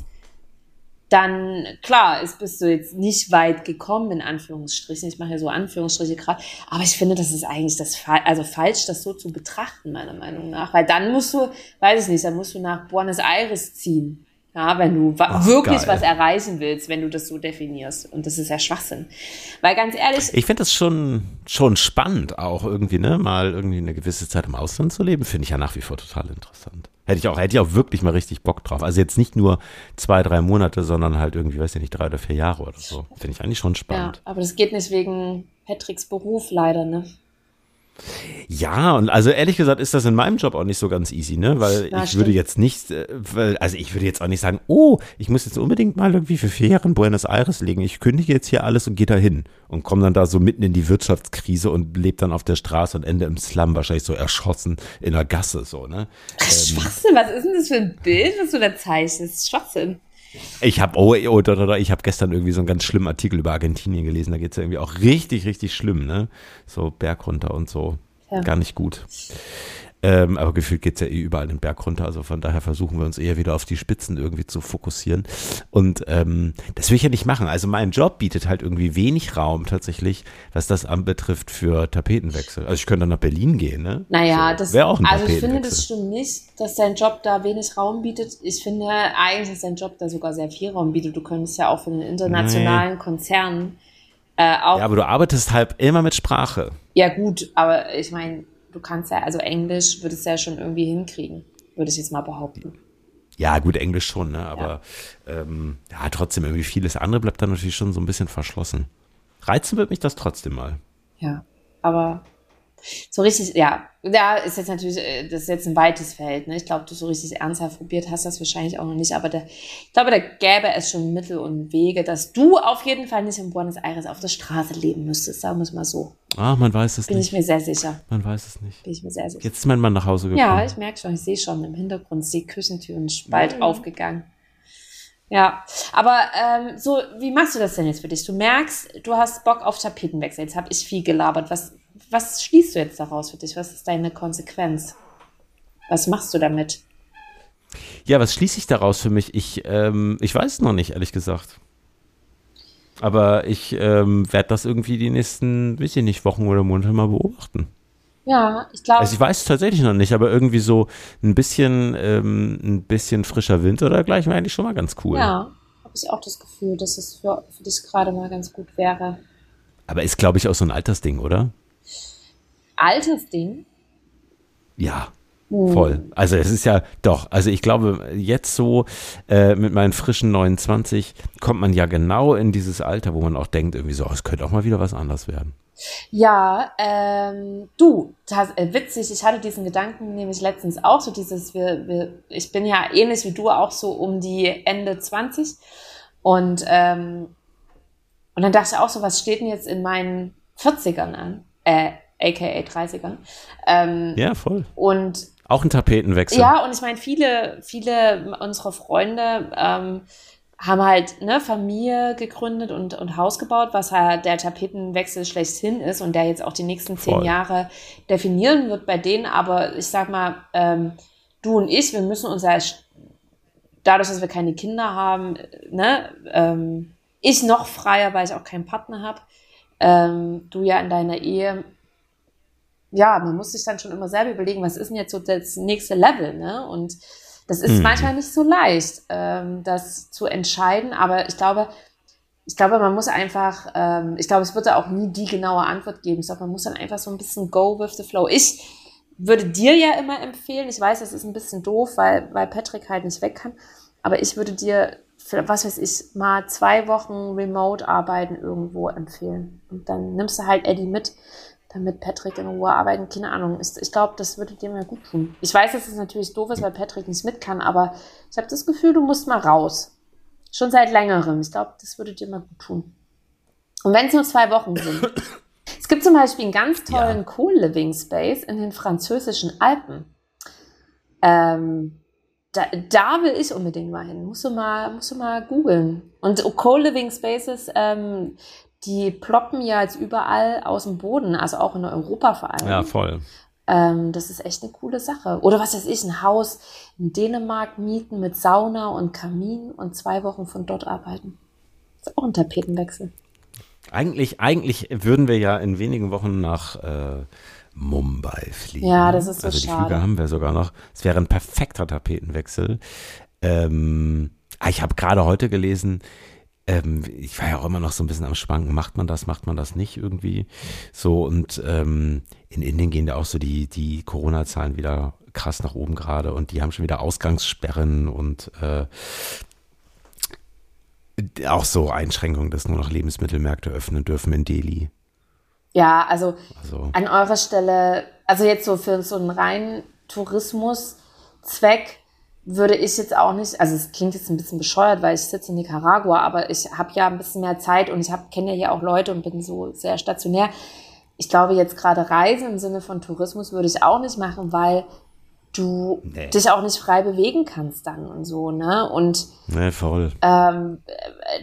dann klar, ist, bist du jetzt nicht weit gekommen, in Anführungsstrichen. Ich mache ja so Anführungsstriche gerade, aber ich finde, das ist eigentlich das also falsch, das so zu betrachten, meiner Meinung nach. Weil dann musst du, weiß ich nicht, dann musst du nach Buenos Aires ziehen. Ja, wenn du Ach, wirklich geil. was erreichen willst, wenn du das so definierst. Und das ist ja Schwachsinn. Weil ganz ehrlich, Ich finde das schon, schon spannend, auch irgendwie, ne, mal irgendwie eine gewisse Zeit im Ausland zu leben, finde ich ja nach wie vor total interessant. Hätte ich auch, hätte ich auch wirklich mal richtig Bock drauf. Also jetzt nicht nur zwei, drei Monate, sondern halt irgendwie, weiß ich nicht, drei oder vier Jahre oder so. Finde ich eigentlich schon ja, spannend. aber das geht nicht wegen Patricks Beruf leider, ne? Ja, und also ehrlich gesagt ist das in meinem Job auch nicht so ganz easy, ne? Weil Ja, ich würde stimmt. jetzt nicht, äh, weil, also ich würde jetzt auch nicht sagen, oh, ich muss jetzt unbedingt mal irgendwie für vier Jahre in Buenos Aires legen. Ich kündige jetzt hier alles und gehe da hin und komme dann da so mitten in die Wirtschaftskrise und lebe dann auf der Straße und ende im Slum, wahrscheinlich so erschossen in der Gasse, so, ne? Schwachsinn, was ist denn das für ein Bild, was du da zeichnest? Schwachsinn. Ich habe oh, oh, da, da, da, ich habe gestern irgendwie so einen ganz schlimmen Artikel über Argentinien gelesen. Da geht's ja irgendwie auch richtig, richtig schlimm, ne? So Berg runter und so. Ja. Gar nicht gut. Ähm, aber gefühlt geht's ja eh überall den Berg runter. Also von daher versuchen wir uns eher wieder auf die Spitzen irgendwie zu fokussieren. Und ähm, das will ich ja nicht machen. Also mein Job bietet halt irgendwie wenig Raum tatsächlich, was das anbetrifft für Tapetenwechsel. Also ich könnte dann nach Berlin gehen, ne? Naja, So, das, wäre auch ein also ich finde, das stimmt nicht, dass dein Job da wenig Raum bietet. Ich finde eigentlich, dass dein Job da sogar sehr viel Raum bietet. Du könntest ja auch für einen internationalen Konzern äh, auch Ja, aber du arbeitest halt immer mit Sprache. Ja, gut, aber ich meine, du kannst ja, also Englisch würdest du ja schon irgendwie hinkriegen, würde ich jetzt mal behaupten. Ja, gut, Englisch schon, ne? Aber ja. Ähm, ja, trotzdem irgendwie vieles andere bleibt dann natürlich schon so ein bisschen verschlossen. Reizen wird mich das trotzdem mal. Ja, aber so richtig, ja, da ist jetzt natürlich, äh, das ist jetzt ein weites Feld, ne? Ich glaube, du so richtig ernsthaft probiert hast das wahrscheinlich auch noch nicht, aber da, ich glaube, da gäbe es schon Mittel und Wege, dass du auf jeden Fall nicht in Buenos Aires auf der Straße leben müsstest, sagen wir es mal so. Ah, man weiß es Bin nicht. ich mir sehr sicher. Man weiß es nicht. Bin ich mir sehr sicher. Jetzt ist mein Mann nach Hause gekommen. Ja, ich merke schon, ich sehe schon im Hintergrund ist die Küchentür ein Spalt aufgegangen. Ja, aber ähm, so, wie machst du das denn jetzt für dich? Du merkst, du hast Bock auf Tapetenwechsel. Jetzt habe ich viel gelabert. Was, was schließt du jetzt daraus für dich? Was ist deine Konsequenz? Was machst du damit? Ja, was schließe ich daraus für mich? Ich, ähm, ich weiß es noch nicht, ehrlich gesagt. Aber ich ähm, werde das irgendwie die nächsten, weiß ich nicht, Wochen oder Monate mal beobachten. Ja, ich glaube, Also ich weiß es tatsächlich noch nicht, aber irgendwie so ein bisschen, ähm, ein bisschen frischer Wind oder gleich wäre eigentlich schon mal ganz cool. ja, habe ich auch das Gefühl, dass es für, für dich gerade mal ganz gut wäre. Aber ist, glaube ich, auch so ein Altersding, oder? Altersding? Ja, Hm. voll. Also es ist ja doch, also ich glaube, jetzt so äh, mit meinen frischen 29 kommt man ja genau in dieses Alter, wo man auch denkt, irgendwie so, oh, es könnte auch mal wieder was anders werden. Ja, ähm, du, das, äh, witzig, ich hatte diesen Gedanken nämlich letztens auch, so dieses, wir, wir, ich bin ja ähnlich wie du auch so um die Ende 20 und, ähm, und dann dachte ich auch so, was steht denn jetzt in meinen 40ern an, äh, aka 30ern, ähm, Ja, voll. und Auch ein Tapetenwechsel. ja, und ich meine, viele, viele unserer Freunde ähm, haben halt ne, Familie gegründet und, und Haus gebaut, was halt der Tapetenwechsel schlechthin ist und der jetzt auch die nächsten zehn Voll. Jahre definieren wird bei denen. Aber ich sag mal, ähm, du und ich, wir müssen uns ja dadurch, dass wir keine Kinder haben, ne, ähm, ich noch freier, weil ich auch keinen Partner habe. Ähm, du ja in deiner Ehe ja, man muss sich dann schon immer selber überlegen, was ist denn jetzt so das nächste Level, ne? Und das ist Mhm. manchmal nicht so leicht, ähm, das zu entscheiden, aber ich glaube, ich glaube, man muss einfach, ähm, ich glaube, es wird da auch nie die genaue Antwort geben. Ich glaube, man muss dann einfach so ein bisschen go with the flow. Ich würde dir ja immer empfehlen, ich weiß, das ist ein bisschen doof, weil, weil Patrick halt nicht weg kann, aber ich würde dir, für, was weiß ich, mal zwei Wochen remote arbeiten irgendwo empfehlen. Und dann nimmst du halt Eddie mit, damit Patrick in Ruhe arbeiten. Keine Ahnung. Ich, ich glaube, das würde dir mal gut tun. Ich weiß, dass es natürlich doof ist, weil Patrick nicht mit kann, aber ich habe das Gefühl, du musst mal raus. Schon seit längerem. Ich glaube, das würde dir mal gut tun. Und wenn es nur zwei Wochen sind. es gibt zum Beispiel einen ganz tollen Ja. Co-Living Space in den französischen Alpen. Ähm, da, da will ich unbedingt mal hin. Musst du mal, musst du mal googeln. Und Co-Living Spaces, ähm, die ploppen ja jetzt überall aus dem Boden, also auch in Europa vor allem. Ja, voll. Ähm, das ist echt eine coole Sache. Oder was weiß ich, ein Haus in Dänemark mieten mit Sauna und Kamin und zwei Wochen von dort arbeiten. Das ist auch ein Tapetenwechsel. Eigentlich, eigentlich würden wir ja in wenigen Wochen nach äh, Mumbai fliegen. Ja, das ist so Also die schade. Flüge haben wir sogar noch. Es wäre ein perfekter Tapetenwechsel. Ähm, Ah, ich habe gerade heute gelesen, ähm, ich war ja auch immer noch so ein bisschen am Schwanken, macht man das, macht man das nicht irgendwie. So, und ähm, in Indien gehen da auch so die, die Corona-Zahlen wieder krass nach oben gerade und die haben schon wieder Ausgangssperren und äh, auch so Einschränkungen, dass nur noch Lebensmittelmärkte öffnen dürfen in Delhi. Ja, also, Also, an eurer Stelle, also jetzt so für so einen reinen Tourismuszweck würde ich jetzt auch nicht, also es klingt jetzt ein bisschen bescheuert, weil ich sitze in Nicaragua, aber ich habe ja ein bisschen mehr Zeit und ich kenne ja hier auch Leute und bin so sehr stationär. Ich glaube jetzt gerade Reisen im Sinne von Tourismus würde ich auch nicht machen, weil du Nee. dich auch nicht frei bewegen kannst dann und so, ne? Und ne, voll. ähm,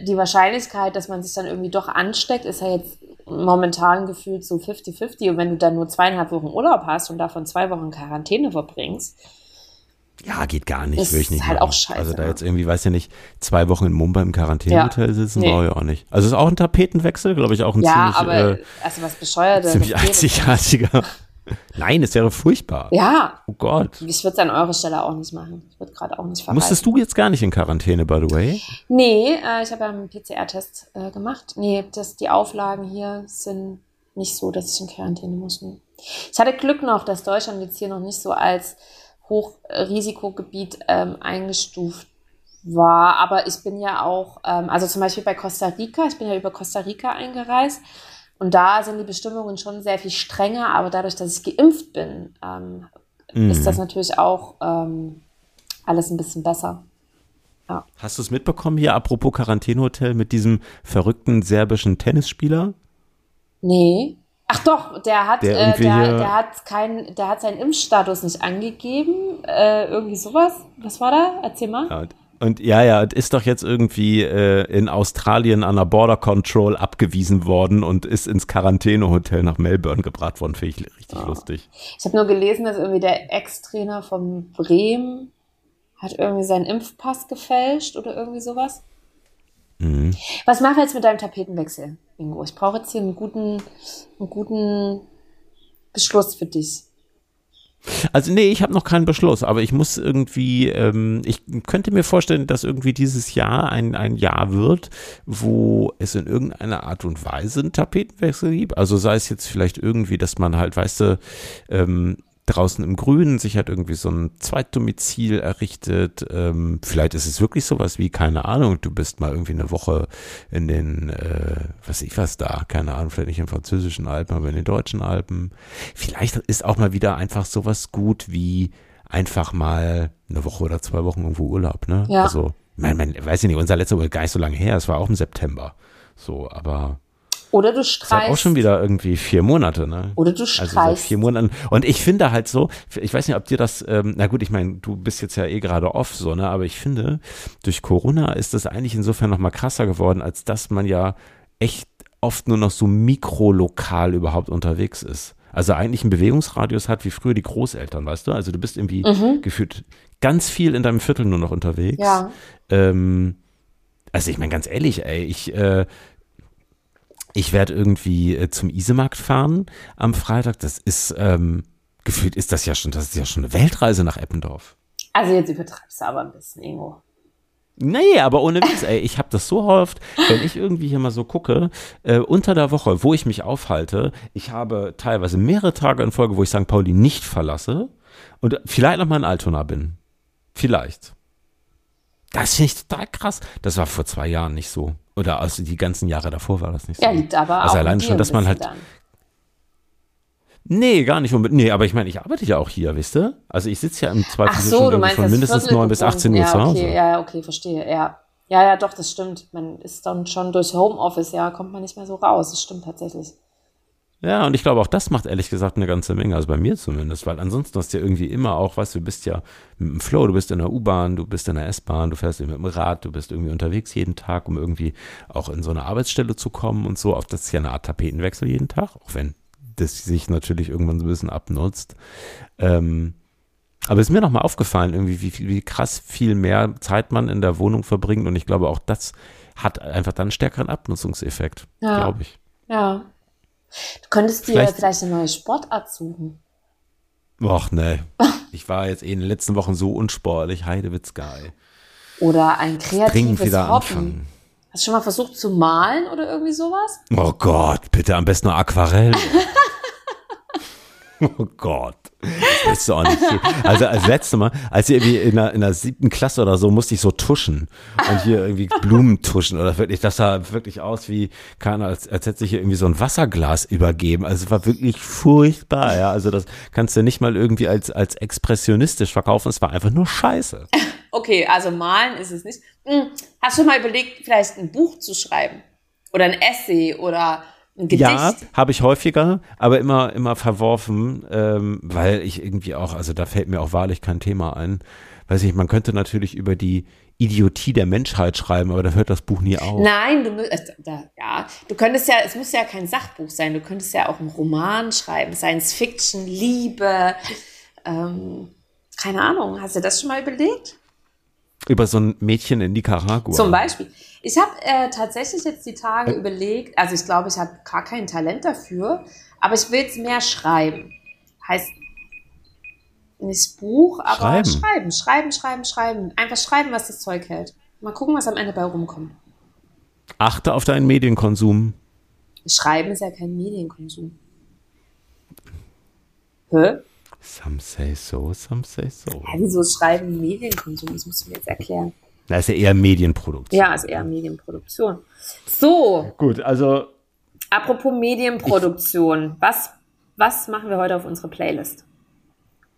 die Wahrscheinlichkeit, dass man sich dann irgendwie doch ansteckt, ist ja jetzt momentan gefühlt so 50-50. Und wenn du dann nur zweieinhalb Wochen Urlaub hast und davon zwei Wochen Quarantäne verbringst, Ja, geht gar nicht, Ist will ich nicht. halt machen. auch scheiße, Also da ne? jetzt irgendwie, weiß ja nicht, zwei Wochen in Mumbai im Quarantänehotel Ja. sitzen, Nee. brauche ich auch nicht. Also ist auch ein Tapetenwechsel, glaube ich, auch ein ja, ziemlich, aber äh, also was bescheuertes. ziemlich einzigartiger. Nein, es wäre furchtbar. Ja, Oh Gott. ich würde es an eurer Stelle auch nicht machen. Ich würde gerade auch nicht verreisen. Musstest du jetzt gar nicht in Quarantäne, by the way? Nee, äh, ich habe ja einen PCR-Test äh, gemacht. Nee, das, die Auflagen hier sind nicht so, dass ich in Quarantäne muss. Ich hatte Glück noch, dass Deutschland jetzt hier noch nicht so als Hochrisikogebiet ähm, eingestuft war. Aber ich bin ja auch, ähm, also zum Beispiel bei Costa Rica, ich bin ja über Costa Rica eingereist. Und da sind die Bestimmungen schon sehr viel strenger, aber dadurch, dass ich geimpft bin, ähm, Mhm. ist das natürlich auch ähm, alles ein bisschen besser. Hast du es mitbekommen hier, apropos Quarantänehotel, mit diesem verrückten serbischen Tennisspieler? Nee. Ach doch, der hat, Der äh, der, der hat keinen, der hat seinen Impfstatus nicht angegeben. Äh, irgendwie sowas. Was war da? Erzähl mal. Ja, und, und ja, ja, ist doch jetzt irgendwie äh, in Australien an der Border Control abgewiesen worden und ist ins Quarantänehotel nach Melbourne gebracht worden. Finde ich richtig Ah. lustig. Ich habe nur gelesen, dass irgendwie der Ex-Trainer von Bremen hat irgendwie seinen Impfpass gefälscht oder irgendwie sowas. Mhm. Was machen wir jetzt mit deinem Tapetenwechsel, Ingo? Ich brauche jetzt hier einen guten, einen guten Beschluss für dich. Also nee, ich habe noch keinen Beschluss, aber ich muss irgendwie, ähm, ich könnte mir vorstellen, dass irgendwie dieses Jahr ein, ein Jahr wird, wo es in irgendeiner Art und Weise einen Tapetenwechsel gibt. Also sei es jetzt vielleicht irgendwie, dass man halt, weißt du, ähm, draußen im Grünen sich halt irgendwie so ein Zweitdomizil errichtet. Ähm, vielleicht ist es wirklich sowas wie, keine Ahnung, du bist mal irgendwie eine Woche in den, äh, was ich was da, keine Ahnung, vielleicht nicht in den französischen Alpen, aber in den deutschen Alpen. Vielleicht ist auch mal wieder einfach sowas gut wie einfach mal eine Woche oder zwei Wochen irgendwo Urlaub, ne? Ja. Also, mein, mein, weiß ich nicht, unser letzter Urlaub gar nicht so lange her, es war auch im September. So, aber Oder du ist halt auch streichst. schon wieder irgendwie vier Monate, ne? Oder du Also streichst. vier Monaten. Und ich finde halt so, ich weiß nicht, ob dir das, ähm, na gut, ich meine, du bist jetzt ja eh gerade off, so, ne? Aber ich finde, durch Corona ist das eigentlich insofern nochmal krasser geworden, als dass man ja echt oft nur noch so mikrolokal überhaupt unterwegs ist. Also eigentlich einen Bewegungsradius hat wie früher die Großeltern, weißt du? Also du bist irgendwie gefühlt ganz viel in deinem Viertel nur noch unterwegs. Mhm. Ja. Ähm, also ich meine ganz ehrlich, ey, ich, äh, ich werde irgendwie äh, zum Isemarkt fahren am Freitag. Das ist ähm, gefühlt ist das ja schon, das ist ja schon eine Weltreise nach Eppendorf. Also jetzt übertreibst du aber ein bisschen, Ingo. Nee, aber ohne Witz, ey, ich habe das so oft, wenn ich irgendwie hier mal so gucke, äh, unter der Woche, wo ich mich aufhalte, ich habe teilweise mehrere Tage in Folge, wo ich St. Pauli nicht verlasse und vielleicht noch mal in Altona bin. Vielleicht. Das finde ich total krass. Das war vor zwei Jahren nicht so. Oder also die ganzen Jahre davor war das nicht so. Ja, liegt aber Also auch allein schon, dass man halt- dann. Nee, gar nicht unbedingt. Nee, aber ich meine, ich arbeite ja auch hier, wisst ihr? Also ich sitze ja im Zweifel schon so, du von mindestens Viertel 9 bis gebunden. 18 Uhr ja, zu Hause. Okay, ja, okay, verstehe, ja. Ja, ja, doch, das stimmt. Man ist dann schon durch Homeoffice, ja, kommt man nicht mehr so raus. Das stimmt tatsächlich. Ja, und ich glaube, auch das macht ehrlich gesagt eine ganze Menge, also bei mir zumindest, weil ansonsten hast du ja irgendwie immer auch, weißt du, du bist ja mit dem Flow, du bist in der U-Bahn, du bist in der S-Bahn, du fährst mit dem Rad, du bist irgendwie unterwegs jeden Tag, um irgendwie auch in so eine Arbeitsstelle zu kommen und so. Auch das ist ja eine Art Tapetenwechsel jeden Tag, auch wenn das sich natürlich irgendwann so ein bisschen abnutzt. Ähm, aber es ist mir nochmal aufgefallen, irgendwie, wie, wie krass viel mehr Zeit man in der Wohnung verbringt und ich glaube, auch das hat einfach dann einen stärkeren Abnutzungseffekt, Ja. glaube ich. Ja. Du könntest dir Vielleicht- vielleicht, eine neue Sportart suchen. Och, nee. Ich war jetzt eh in den letzten Wochen so unsportlich. Heidewitz geil. Oder ein Dringend kreatives wieder Hobby. anfangen. Hast du schon mal versucht zu malen oder irgendwie sowas? Oh Gott, bitte am besten nur Aquarell. oh Gott. Das ist auch nicht viel. Also als letztes Mal, als ich irgendwie in der, in der siebten Klasse oder so, musste ich so tuschen und hier irgendwie Blumen tuschen oder wirklich, das sah wirklich aus wie, keine als, als hätte sich hier irgendwie so ein Wasserglas übergeben. Also es war wirklich furchtbar, ja. Also das kannst du nicht mal irgendwie als, als expressionistisch verkaufen. Es war einfach nur scheiße. Okay, also malen ist es nicht. Hm, Hast du mal überlegt, vielleicht ein Buch zu schreiben? Oder ein Essay oder Gedicht? Ja, habe ich häufiger, aber immer, immer verworfen, ähm, weil ich irgendwie auch, also da fällt mir auch wahrlich kein Thema ein. Weiß ich, man könnte natürlich über die Idiotie der Menschheit schreiben, aber da hört das Buch nie auf. Nein, du, äh, da, ja, du könntest ja, es muss ja kein Sachbuch sein, du könntest ja auch einen Roman schreiben, Science Fiction, Liebe, ähm, keine Ahnung, hast du das schon mal überlegt? Über so ein Mädchen in Nicaragua. Zum Beispiel. Ich habe äh, tatsächlich jetzt die Tage überlegt, also ich glaube, ich habe gar kein Talent dafür, aber ich will es mehr schreiben. Heißt nicht Buch, aber Schreiben. schreiben, schreiben, schreiben, schreiben. Einfach schreiben, was das Zeug hält. Mal gucken, was am Ende bei rumkommt. Achte auf deinen Medienkonsum. Schreiben ist ja kein Medienkonsum. Hä? Some say so, some say so. Ja, wieso Schreiben Medienkonsum? Das musst du mir jetzt erklären. Das ist ja eher Medienproduktion. Ja, ist eher Medienproduktion. So, Gut, also apropos Medienproduktion. Was, was machen wir heute auf unsere Playlist?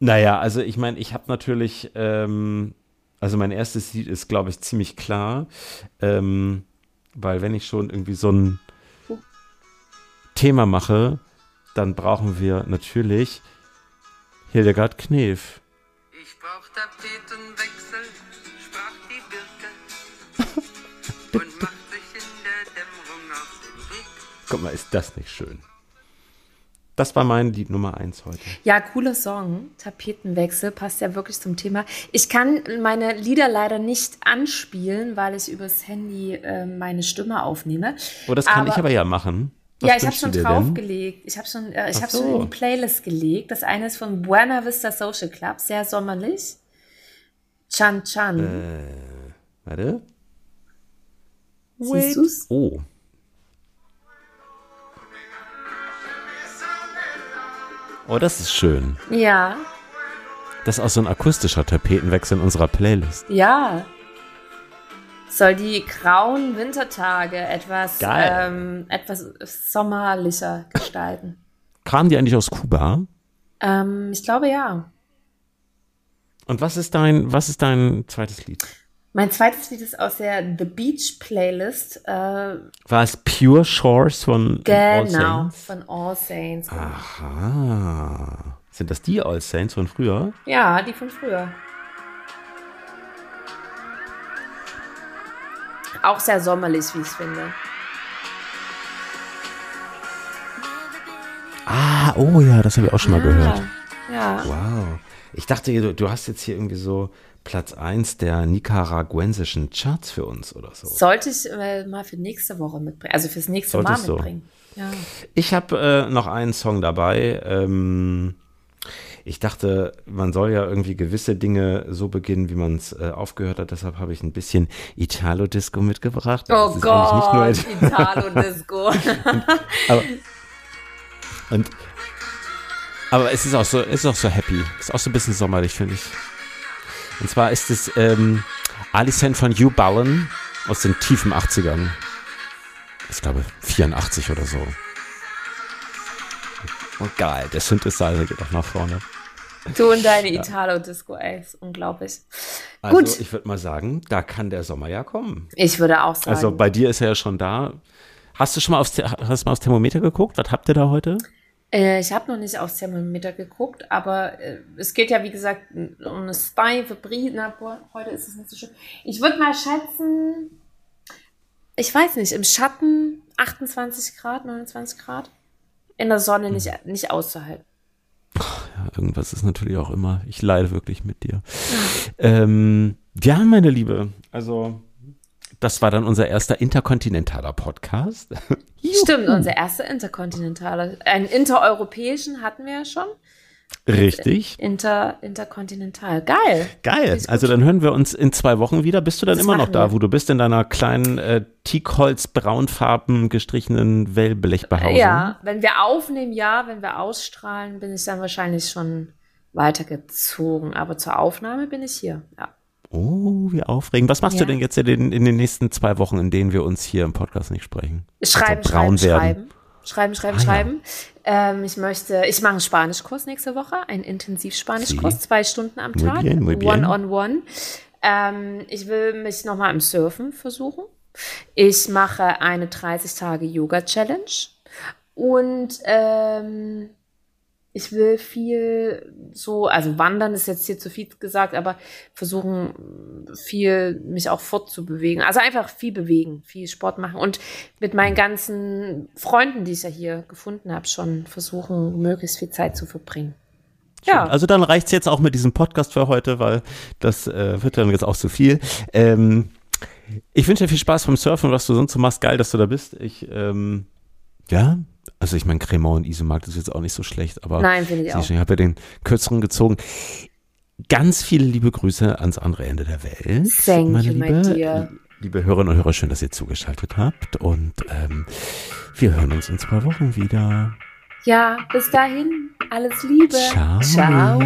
Naja, also ich meine, ich habe natürlich, ähm, also mein erstes Lied ist, glaube ich, ziemlich klar, ähm, weil wenn ich schon irgendwie so ein Thema mache, dann brauchen wir natürlich Hildegard Knef. Ich brauch Tapetenwechsel, sprach die Birke und macht sich in der Dämmerung auf den Weg. Guck mal, ist das nicht schön? Das war mein Lied Nummer eins heute. Ja, cooler Song. Tapetenwechsel passt ja wirklich zum Thema. Ich kann meine Lieder leider nicht anspielen, weil ich übers Handy äh, meine Stimme aufnehme. Oh, das kann ich aber ja machen. Was ja, ich habe schon draufgelegt. Ich habe schon, äh, ich habe so. schon in die Playlist gelegt. Das eine ist von Buena Vista Social Club, sehr sommerlich. Chan Chan. Äh. Warte. Siehst du's? Oh. Oh, das ist schön. Ja, Das ist auch so ein akustischer Tapetenwechsel in unserer Playlist. ja. Soll die grauen Wintertage etwas, ähm, etwas sommerlicher gestalten. Kamen die eigentlich aus Kuba? ähm, ich glaube ja. Und was ist dein, was ist dein zweites Lied? Mein zweites Lied ist aus der The Beach Playlist. Äh, War es Pure Shores von All genau, Saints? von All Saints. Aha. Sind das die All Saints von früher? Ja, die von früher. Auch sehr sommerlich, wie ich finde. Ah, oh ja, das habe ich auch schon mal gehört. Ja. Wow. Ich dachte, du, du hast jetzt hier irgendwie so Platz 1 der nicaraguensischen Charts für uns oder so. Sollte ich äh, mal für nächste Woche mitbringen, also fürs nächste Solltest Mal mitbringen. Ja. Ich habe äh, noch einen Song dabei. Ähm, ich dachte, man soll ja irgendwie gewisse Dinge so beginnen, wie man es äh, aufgehört hat. Deshalb habe ich ein bisschen Italo-Disco mitgebracht. Oh Gott, Italo-Disco. aber, und, aber es ist auch so, es ist auch so happy. Ist auch so ein bisschen sommerlich, finde ich. Und zwar ist es ähm, Alicent von Hugh Ballen aus den tiefen 80ern. Ich glaube 84 oder so. Und geil, der Synthesizer geht auch nach vorne. Du und deine Italo-Disco, ey, ist unglaublich. Also Gut. ich würde mal sagen, da kann der Sommer ja kommen. Ich würde auch sagen. Also bei dir ist er ja schon da. Hast du schon mal aufs, hast mal aufs Thermometer geguckt? Was habt ihr da heute? Äh, ich habe noch nicht aufs Thermometer geguckt, aber äh, es geht ja, wie gesagt, um eine steife Brise. Na, boah, heute ist es nicht so schön. Ich würde mal schätzen, ich weiß nicht, im Schatten 28 Grad, 29 Grad. In der Sonne nicht, nicht auszuhalten. Ja, irgendwas ist natürlich auch immer. Ich leide wirklich mit dir. Ähm, ja, meine Liebe. Also, das war dann unser erster interkontinentaler Podcast. Stimmt, unser erster interkontinentaler. Einen intereuropäischen hatten wir ja schon. Richtig. Inter, interkontinental. Geil. Geil. Also dann hören wir uns in zwei Wochen wieder. Bist du dann Das immer noch da, wir. wo du bist, in deiner kleinen äh, Teakholz-braunfarben gestrichenen Wellblechbehausung? Ja, wenn wir aufnehmen, ja, wenn wir ausstrahlen, bin ich dann wahrscheinlich schon weitergezogen. Aber zur Aufnahme bin ich hier. Ja. Oh, wie aufregend. Was machst Ja. du denn jetzt in den, in den nächsten zwei Wochen, in denen wir uns hier im Podcast nicht sprechen? Schreiben, Also braun schreiben, werden. schreiben. Schreiben, schreiben, Ah, ja. schreiben. Ähm, ich möchte, ich mache einen Spanischkurs nächste Woche, einen Intensivspanischkurs, Sie. zwei Stunden am Muy Tag, bien, muy bien. one-on-one. Ähm, ich will mich nochmal im Surfen versuchen. Ich mache eine 30-Tage-Yoga-Challenge und ähm, ich will viel so, also wandern ist jetzt hier zu viel gesagt, aber versuchen viel mich auch fortzubewegen. Also einfach viel bewegen, viel Sport machen und mit meinen ganzen Freunden, die ich ja hier gefunden habe, schon versuchen, möglichst viel Zeit zu verbringen. Ja, Also dann reicht's jetzt auch mit diesem Podcast für heute, weil das äh, wird dann jetzt auch zu viel. Ähm, ich wünsche dir viel Spaß beim Surfen, was du sonst so machst. Geil, dass du da bist. Ich, ähm, ja, also ich meine, Cremant und Isemark, das ist jetzt auch nicht so schlecht, aber nein, finde ich auch. schon, ich habe ja den kürzeren gezogen. Ganz viele liebe Grüße ans andere Ende der Welt. Thank meine you, Liebe. Liebe Hörerinnen und Hörer, schön, dass ihr zugeschaltet habt. Und ähm, wir hören uns in zwei Wochen wieder. Ja, bis dahin, alles Liebe. Ciao. Ciao.